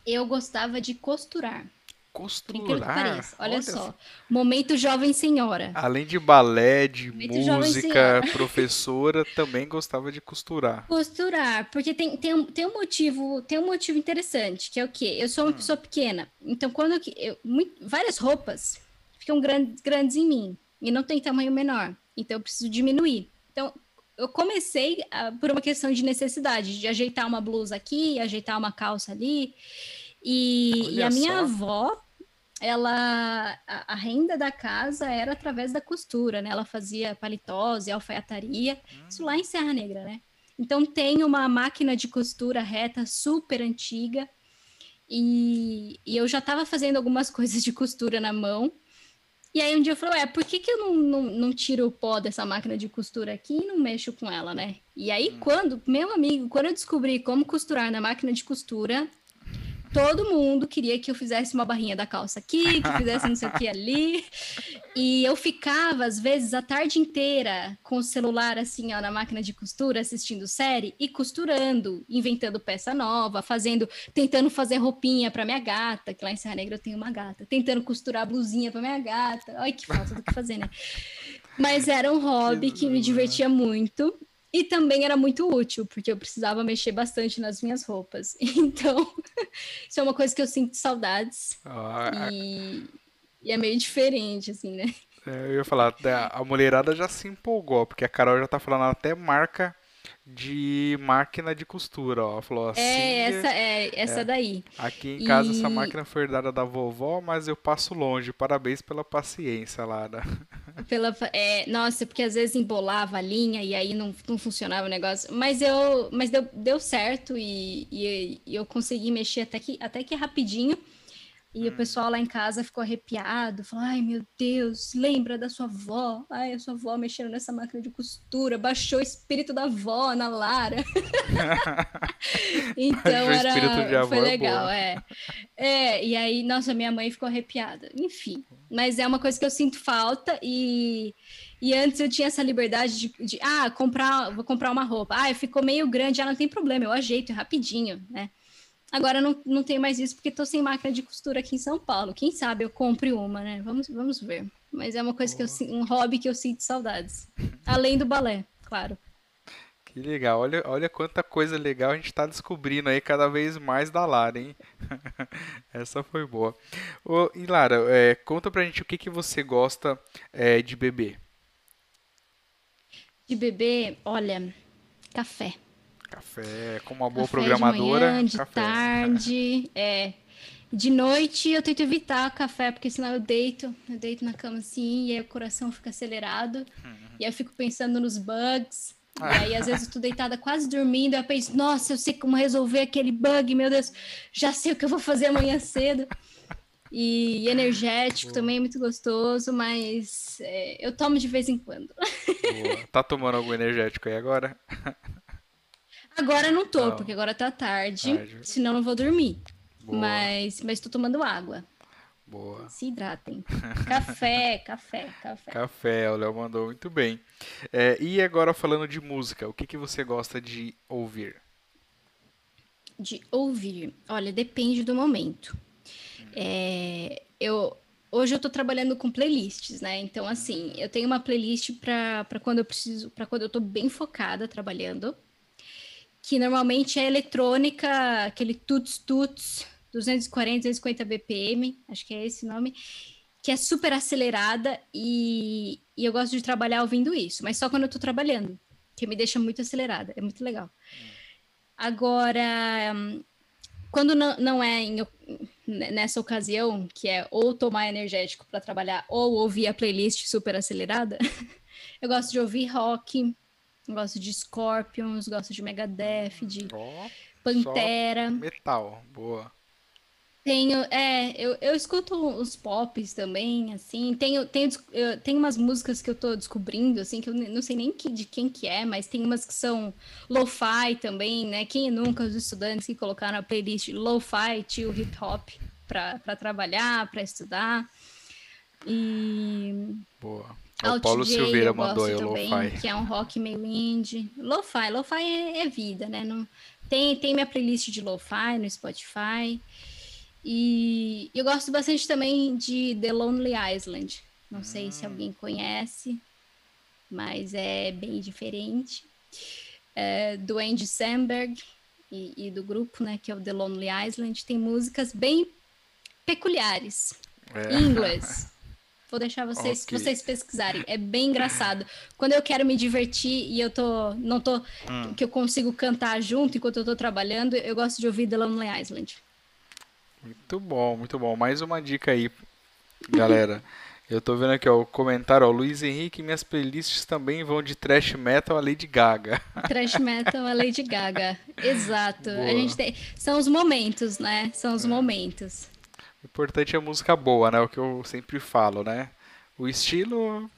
eu gostava de costurar. Costurar? Olha, Olha só. Momento jovem senhora. Além de balé, de Momento música, (laughs) professora, também gostava de costurar. Costurar, porque tem, tem, um, tem um motivo, tem um motivo interessante, que é o quê? Eu sou uma hum. pessoa pequena, então quando eu, eu muito, várias roupas ficam grandes, grandes em mim e não tem tamanho menor, então eu preciso diminuir. Então eu comecei uh, por uma questão de necessidade, de ajeitar uma blusa aqui, ajeitar uma calça ali. E, e a minha só. avó, ela a, a, renda da casa era através da costura, né? Ela fazia paletós e alfaiataria, hum. isso lá em Serra Negra, né? Então tem uma máquina de costura reta super antiga e, e eu já estava fazendo algumas (laughs) coisas de costura na mão. E aí um dia eu falei, ué, por que, que eu não, não, não tiro o pó dessa máquina de costura aqui e não mexo com ela, né? E aí hum. quando, meu amigo, quando eu descobri como costurar na máquina de costura, todo mundo queria que eu fizesse uma barrinha da calça aqui, que fizesse não sei o que (laughs) ali. E eu ficava, às vezes, a tarde inteira com o celular assim, ó, na máquina de costura, assistindo série e costurando, inventando peça nova, fazendo, tentando fazer roupinha para minha gata, que lá em Serra Negra eu tenho uma gata, tentando costurar blusinha para minha gata. Ai, que falta do que fazer, né? Mas era um hobby que me divertia muito. E também era muito útil, porque eu precisava mexer bastante nas minhas roupas. (laughs) Então, isso é uma coisa que eu sinto saudades. Ah, e, e, é meio diferente, assim, né? É, eu ia falar, a mulherada já se empolgou, porque a Carol já tá falando até marca de máquina de costura, ó. Falou assim. É, essa, é, essa é, daí. Aqui em casa e... essa máquina foi herdada da vovó, mas eu passo longe. Parabéns pela paciência, Lara. (laughs) Pela, é, nossa, porque às vezes embolava a linha e aí não, não funcionava o negócio. Mas eu, mas deu, deu certo e, e, e eu consegui mexer até que, até que rapidinho. E hum. o pessoal lá em casa ficou arrepiado, falou: ai meu Deus, lembra da sua avó? Ai, a sua avó mexendo nessa máquina de costura, baixou o espírito da avó na Lara. (laughs) então era. Foi é legal, é, é. E aí, nossa, minha mãe ficou arrepiada. Enfim, mas é uma coisa que eu sinto falta e. E antes eu tinha essa liberdade de, de, ah, comprar, vou comprar uma roupa. Ah, ficou meio grande, ah, não tem problema, eu ajeito rapidinho, né? Agora não, não tenho mais isso porque estou sem máquina de costura aqui em São Paulo. Quem sabe eu compre uma, né? Vamos, vamos ver. Mas é uma coisa que eu um hobby que eu sinto saudades. Além do balé, claro. Que legal. Olha, olha quanta coisa legal a gente está descobrindo aí cada vez mais da Lara, hein? (laughs) Essa foi boa. Ô, e Lara, é, conta pra gente o que, que você gosta é, de beber. De beber, olha, café. Café, como uma boa café programadora. De, manhã, de café. tarde, (laughs) é. De noite eu tento evitar café, porque senão eu deito, eu deito na cama assim, e aí o coração fica acelerado. Uhum. E aí eu fico pensando nos bugs. E aí, às vezes, eu tô deitada quase dormindo, eu penso, nossa, eu sei como resolver aquele bug, meu Deus, já sei o que eu vou fazer amanhã cedo. E energético Boa. também é muito gostoso, mas é, eu tomo de vez em quando. Boa. Tá tomando algum energético aí agora? (laughs) Agora não tô, não. porque agora tá tarde, tarde. senão não vou dormir. Boa. Mas, mas tô tomando água. Boa. Se hidratem. (laughs) café, café, café. Café, o Léo mandou muito bem. É, e agora falando de música, o que, que você gosta de ouvir? De ouvir? Olha, depende do momento. Hum. É, eu, hoje eu tô trabalhando com playlists, né? Então, assim, eu tenho uma playlist para quando eu preciso, para quando eu tô bem focada trabalhando que normalmente é eletrônica, aquele tuts tuts, 240, 250 BPM, acho que é esse nome, que é super acelerada e, e eu gosto de trabalhar ouvindo isso, mas só quando eu tô trabalhando, que me deixa muito acelerada, é muito legal. Agora, quando não, não é em, nessa ocasião, que é ou tomar energético para trabalhar ou ouvir a playlist super acelerada, (laughs) eu gosto de ouvir rock, Gosto de Scorpions, gosto de Megadeth, de oh, Pantera. Metal, boa. Tenho, é, eu, eu escuto os pops também, assim, tenho, tenho, eu, tenho umas músicas que eu tô descobrindo, assim, que eu não sei nem que, de quem que é, mas tem umas que são lo-fi também, né? Quem nunca, os estudantes que colocaram a playlist lo-fi, tio hip hop, para trabalhar, para estudar. E... Boa. O Paulo J, Silveira mandou aí o lo-fi. Que é um rock meio indie. Lo-fi, lo-fi é, é, vida, né? Não, tem, tem minha playlist de lo-fi no Spotify. E eu gosto bastante também de The Lonely Island. Não sei se hum. alguém conhece, mas é bem diferente. É, do Andy Samberg e, e, do grupo, né, que é o The Lonely Island, tem músicas bem peculiares é. em inglês. (laughs) Vou deixar vocês, okay. vocês pesquisarem. É bem engraçado. Quando eu quero me divertir e eu tô, não tô, hum. que eu consigo cantar junto enquanto eu tô trabalhando, eu gosto de ouvir The Lonely Island. Muito bom, muito bom. Mais uma dica aí, galera. (laughs) Eu tô vendo aqui ó, o comentário, ó, Luiz Henrique, minhas playlists também vão de trash metal a Lady Gaga. Trash metal a Lady Gaga, (laughs) exato. Boa. A gente tem, são os momentos, né? São os é. momentos. O importante é a música boa, né? O que eu sempre falo, né? O estilo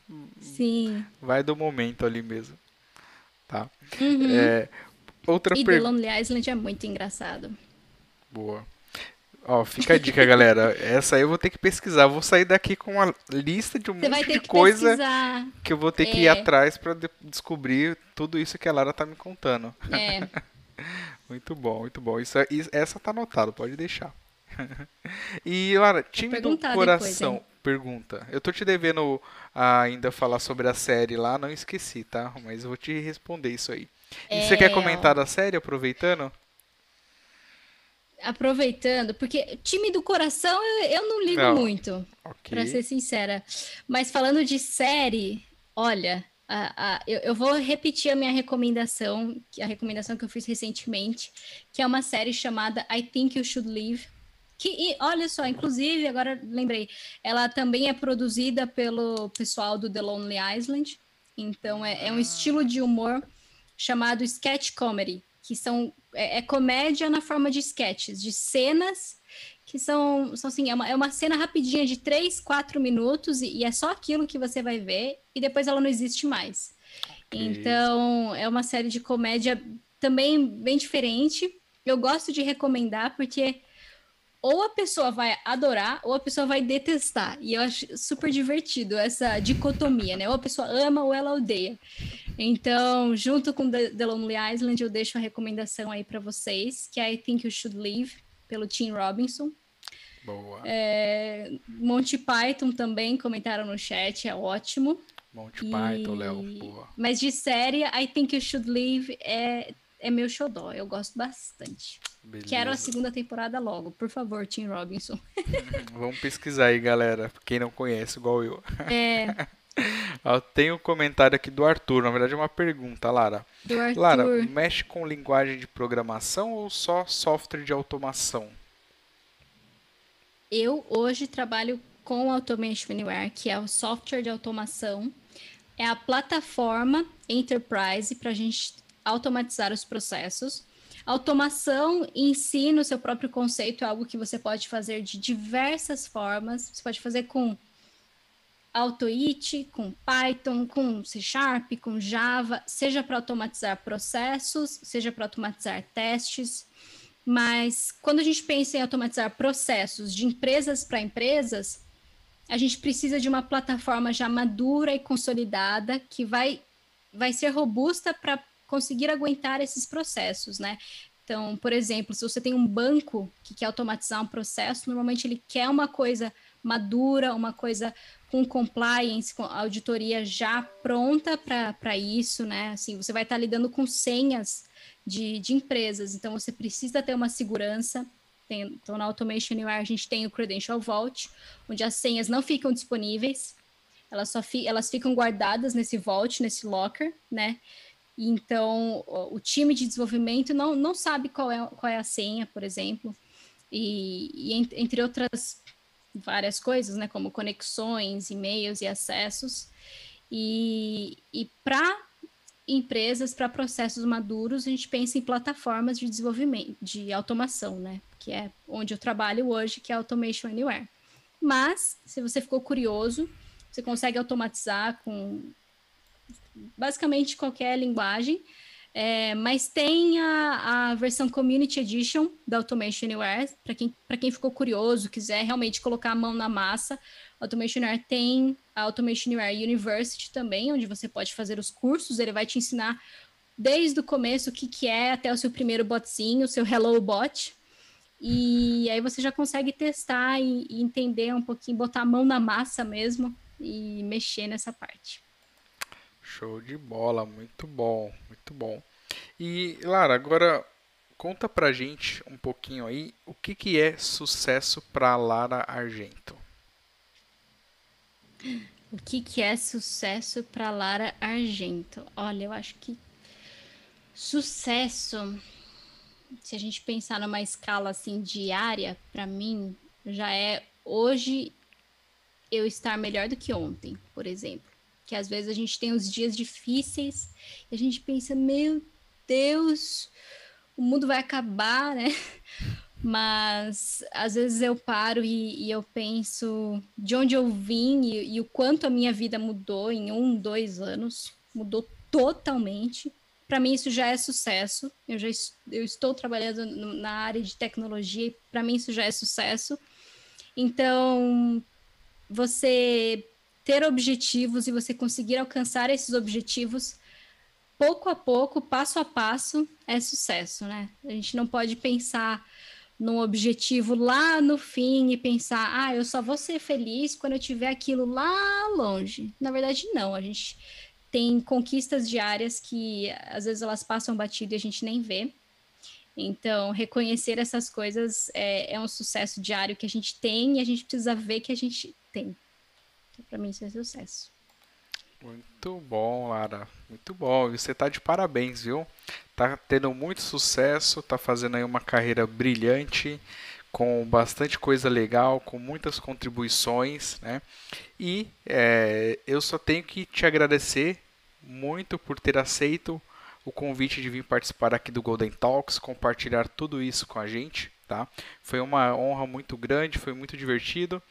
Sim. vai do momento ali mesmo, tá? Uhum. É, outra e per... The Lonely Island é muito engraçado. Boa. Ó, fica a dica, galera. (laughs) Essa aí eu vou ter que pesquisar. Eu vou sair daqui com uma lista de um Você monte de que coisa pesquisar. que eu vou ter que é. ir atrás para de descobrir tudo isso que a Lara tá me contando. É. (laughs) muito bom, muito bom. Isso, é, isso, essa tá anotada, pode deixar. E, Lara, time do coração. Depois, pergunta. Eu tô te devendo ainda falar sobre a série lá, não esqueci, tá? Mas eu vou te responder isso aí. E é... você quer comentar da série, aproveitando? aproveitando, porque time do coração eu, não ligo não. muito, okay. para ser sincera. Mas falando de série, olha, a, a, eu, eu, vou repetir a minha recomendação, a recomendação que eu fiz recentemente, que é uma série chamada I Think You Should Leave. Que, e, olha só, inclusive, agora lembrei, ela também é produzida pelo pessoal do The Lonely Island. Então, é, é um ah. estilo de humor chamado sketch comedy que são é, é, comédia na forma de sketches, de cenas que são, são assim, é uma, é uma cena rapidinha de três, quatro minutos e, e, é só aquilo que você vai ver e depois ela não existe mais. Okay. Então, é uma série de comédia também bem diferente. Eu gosto de recomendar porque ou a pessoa vai adorar ou a pessoa vai detestar. E eu acho super divertido essa dicotomia, né? Ou a pessoa ama ou ela odeia. Então, junto com The, The Lonely Island, eu deixo a recomendação aí para vocês, que é I Think You Should Leave, pelo Tim Robinson. Boa. É, Monty Python também comentaram no chat, é ótimo. Monty e... Python, Léo, boa. Mas de série, I Think You Should Leave é, é meu xodó, eu gosto bastante. Beleza. Quero a segunda temporada logo, por favor, Tim Robinson. (laughs) Vamos pesquisar aí, galera, quem não conhece, igual eu. É. (laughs) Tem um comentário aqui do Arthur, na verdade é uma pergunta, Lara. Do Arthur. Lara, mexe com linguagem de programação ou só software de automação? Eu hoje trabalho com Automation Anywhere, que é o software de automação. É a plataforma Enterprise para a gente automatizar os processos. Automação em si, no seu próprio conceito, é algo que você pode fazer de diversas formas. Você pode fazer com AutoIT, com Python, com C Sharp, com Java, seja para automatizar processos, seja para automatizar testes. Mas quando a gente pensa em automatizar processos de empresas para empresas, a gente precisa de uma plataforma já madura e consolidada que vai, vai ser robusta para conseguir aguentar esses processos, né? Então, por exemplo, se você tem um banco que quer automatizar um processo, normalmente ele quer uma coisa madura, uma coisa com compliance, com auditoria já pronta para isso, né? Assim, você vai estar lidando com senhas de, de empresas, então você precisa ter uma segurança. Tem, então, na Automation Anywhere, a gente tem o Credential Vault, onde as senhas não ficam disponíveis, elas só fi, elas ficam guardadas nesse vault, nesse locker, né? Então, o, time de desenvolvimento não, não sabe qual é, qual é a senha, por exemplo, e, e entre outras várias coisas, né, como conexões, e-mails e acessos. E, e para empresas para processos maduros, a gente pensa em plataformas de desenvolvimento, de automação, né? Que é onde eu trabalho hoje, que é Automation Anywhere. Mas, se você ficou curioso, você consegue automatizar com basicamente qualquer linguagem. É, mas tem a, a, versão Community Edition da Automation Anywhere, para quem, quem ficou curioso, quiser realmente colocar a mão na massa, Automation Anywhere tem a Automation Anywhere University também, onde você pode fazer os cursos, ele vai te ensinar desde o começo o que, que é até o seu primeiro botzinho, o seu Hello Bot, e aí você já consegue testar e, e entender um pouquinho, botar a mão na massa mesmo e mexer nessa parte. Show de bola, muito bom, muito bom. E Lara, agora conta pra gente um pouquinho aí o que, que é sucesso para Lara Argento. O que, que é sucesso para Lara Argento? Olha, eu acho que sucesso, se a gente pensar numa escala assim diária, para mim já é hoje eu estar melhor do que ontem, por exemplo que às vezes a gente tem os dias difíceis e a gente pensa, meu Deus, o mundo vai acabar, né? (laughs) Mas às vezes eu paro e, e eu penso de onde eu vim e, e, o quanto a minha vida mudou em um, dois anos, mudou totalmente. Para mim isso já é sucesso. Eu já eu estou trabalhando na área de tecnologia e para mim isso já é sucesso. Então você ter objetivos e você conseguir alcançar esses objetivos pouco a pouco, passo a passo, é sucesso, né? A gente não pode pensar num objetivo lá no fim e pensar, ah, eu só vou ser feliz quando eu tiver aquilo lá longe. Na verdade, não. A gente tem conquistas diárias que às vezes elas passam batido e a gente nem vê. Então, reconhecer essas coisas é, é um sucesso diário que a gente tem e a gente precisa ver que a gente tem para mim isso é sucesso. Muito bom, Lara. Muito bom. Você tá de parabéns, viu? Tá tendo muito sucesso, tá fazendo aí uma carreira brilhante, com bastante coisa legal, com muitas contribuições, né? E é, eu só tenho que te agradecer muito por ter aceito o convite de vir participar aqui do Golden Talks, compartilhar tudo isso com a gente. Tá? Foi uma honra muito grande, foi muito divertido.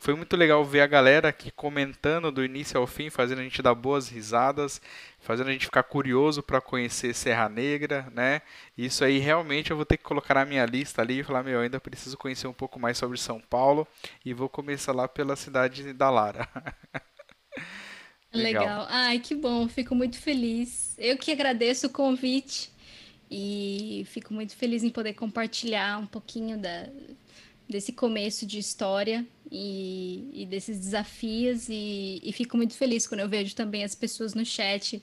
Foi muito legal ver a galera aqui comentando do início ao fim, fazendo a gente dar boas risadas, fazendo a gente ficar curioso para conhecer Serra Negra, né? Isso aí realmente eu vou ter que colocar na minha lista ali e falar, meu, ainda preciso conhecer um pouco mais sobre São Paulo e vou começar lá pela cidade da Lara. (laughs) legal. legal. Ai, que bom, fico muito feliz. Eu que agradeço o convite. E fico muito feliz em poder compartilhar um pouquinho da, desse começo de história e, e desses desafios. E, e, fico muito feliz quando eu vejo também as pessoas no chat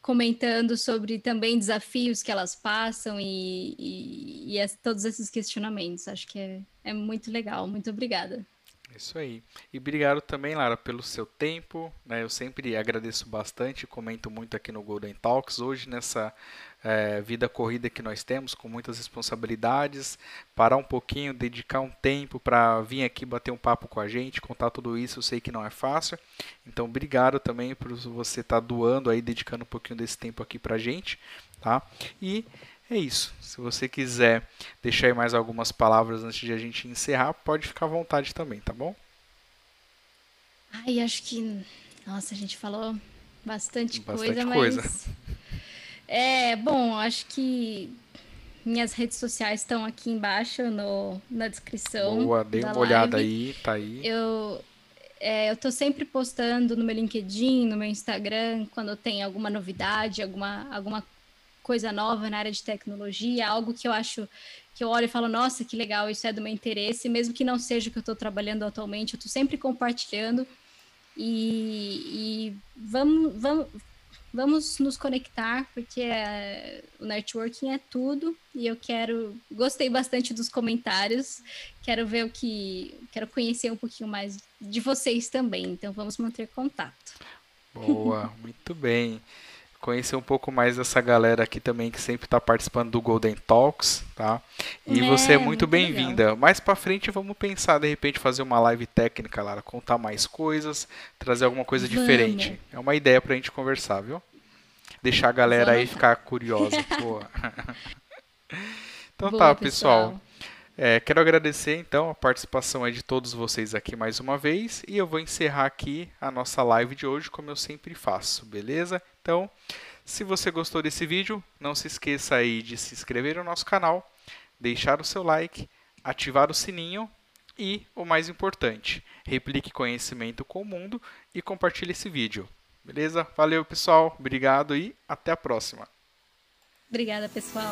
comentando sobre também desafios que elas passam e, e, e todos esses questionamentos. Acho que é, é muito legal. Muito obrigada. Isso aí. E obrigado também, Lara, pelo seu tempo. Né? Eu sempre agradeço bastante, comento muito aqui no Golden Talks. Hoje, nessa é, vida corrida que nós temos, com muitas responsabilidades, parar um pouquinho, dedicar um tempo para vir aqui bater um papo com a gente, contar tudo isso, eu sei que não é fácil. Então, obrigado também por você estar tá doando aí, dedicando um pouquinho desse tempo aqui para a gente, tá? E é isso. Se você quiser deixar aí mais algumas palavras antes de a gente encerrar, pode ficar à vontade também, tá bom? Ai, acho que. Nossa, a gente falou bastante, bastante coisa, coisa, mas. É, bom, acho que minhas redes sociais estão aqui embaixo no, na descrição. Boa, dê uma live. olhada aí, tá aí. Eu, é, eu tô sempre postando no meu LinkedIn, no meu Instagram, quando tem alguma novidade, alguma, alguma coisa nova na área de tecnologia, algo que eu acho que eu olho e falo, nossa, que legal, isso é do meu interesse, mesmo que não seja o que eu estou trabalhando atualmente, eu estou sempre compartilhando. E, e vamos, vamos, vamos nos conectar, porque é, o networking é tudo e eu quero. Gostei bastante dos comentários, quero ver o que. Quero conhecer um pouquinho mais de vocês também, então vamos manter contato. Boa, (laughs) muito bem. Conhecer um pouco mais dessa galera aqui também que sempre está participando do Golden Talks, tá? E é, você é muito, muito bem-vinda. Mais para frente vamos pensar de repente fazer uma live técnica, Lara, contar mais coisas, trazer alguma coisa vamos. diferente. É uma ideia para a gente conversar, viu? deixar a galera aí ficar curiosa. (laughs) (laughs) Então Boa, tá, pessoal. pessoal. É, quero agradecer então a participação de todos vocês aqui mais uma vez e eu vou encerrar aqui a nossa live de hoje como eu sempre faço, beleza? Então, se você gostou desse vídeo, não se esqueça aí de se inscrever no nosso canal, deixar o seu like, ativar o sininho e, o mais importante, replique conhecimento com o mundo e compartilhe esse vídeo. Beleza? Valeu, pessoal. Obrigado e até a próxima. Obrigada, pessoal.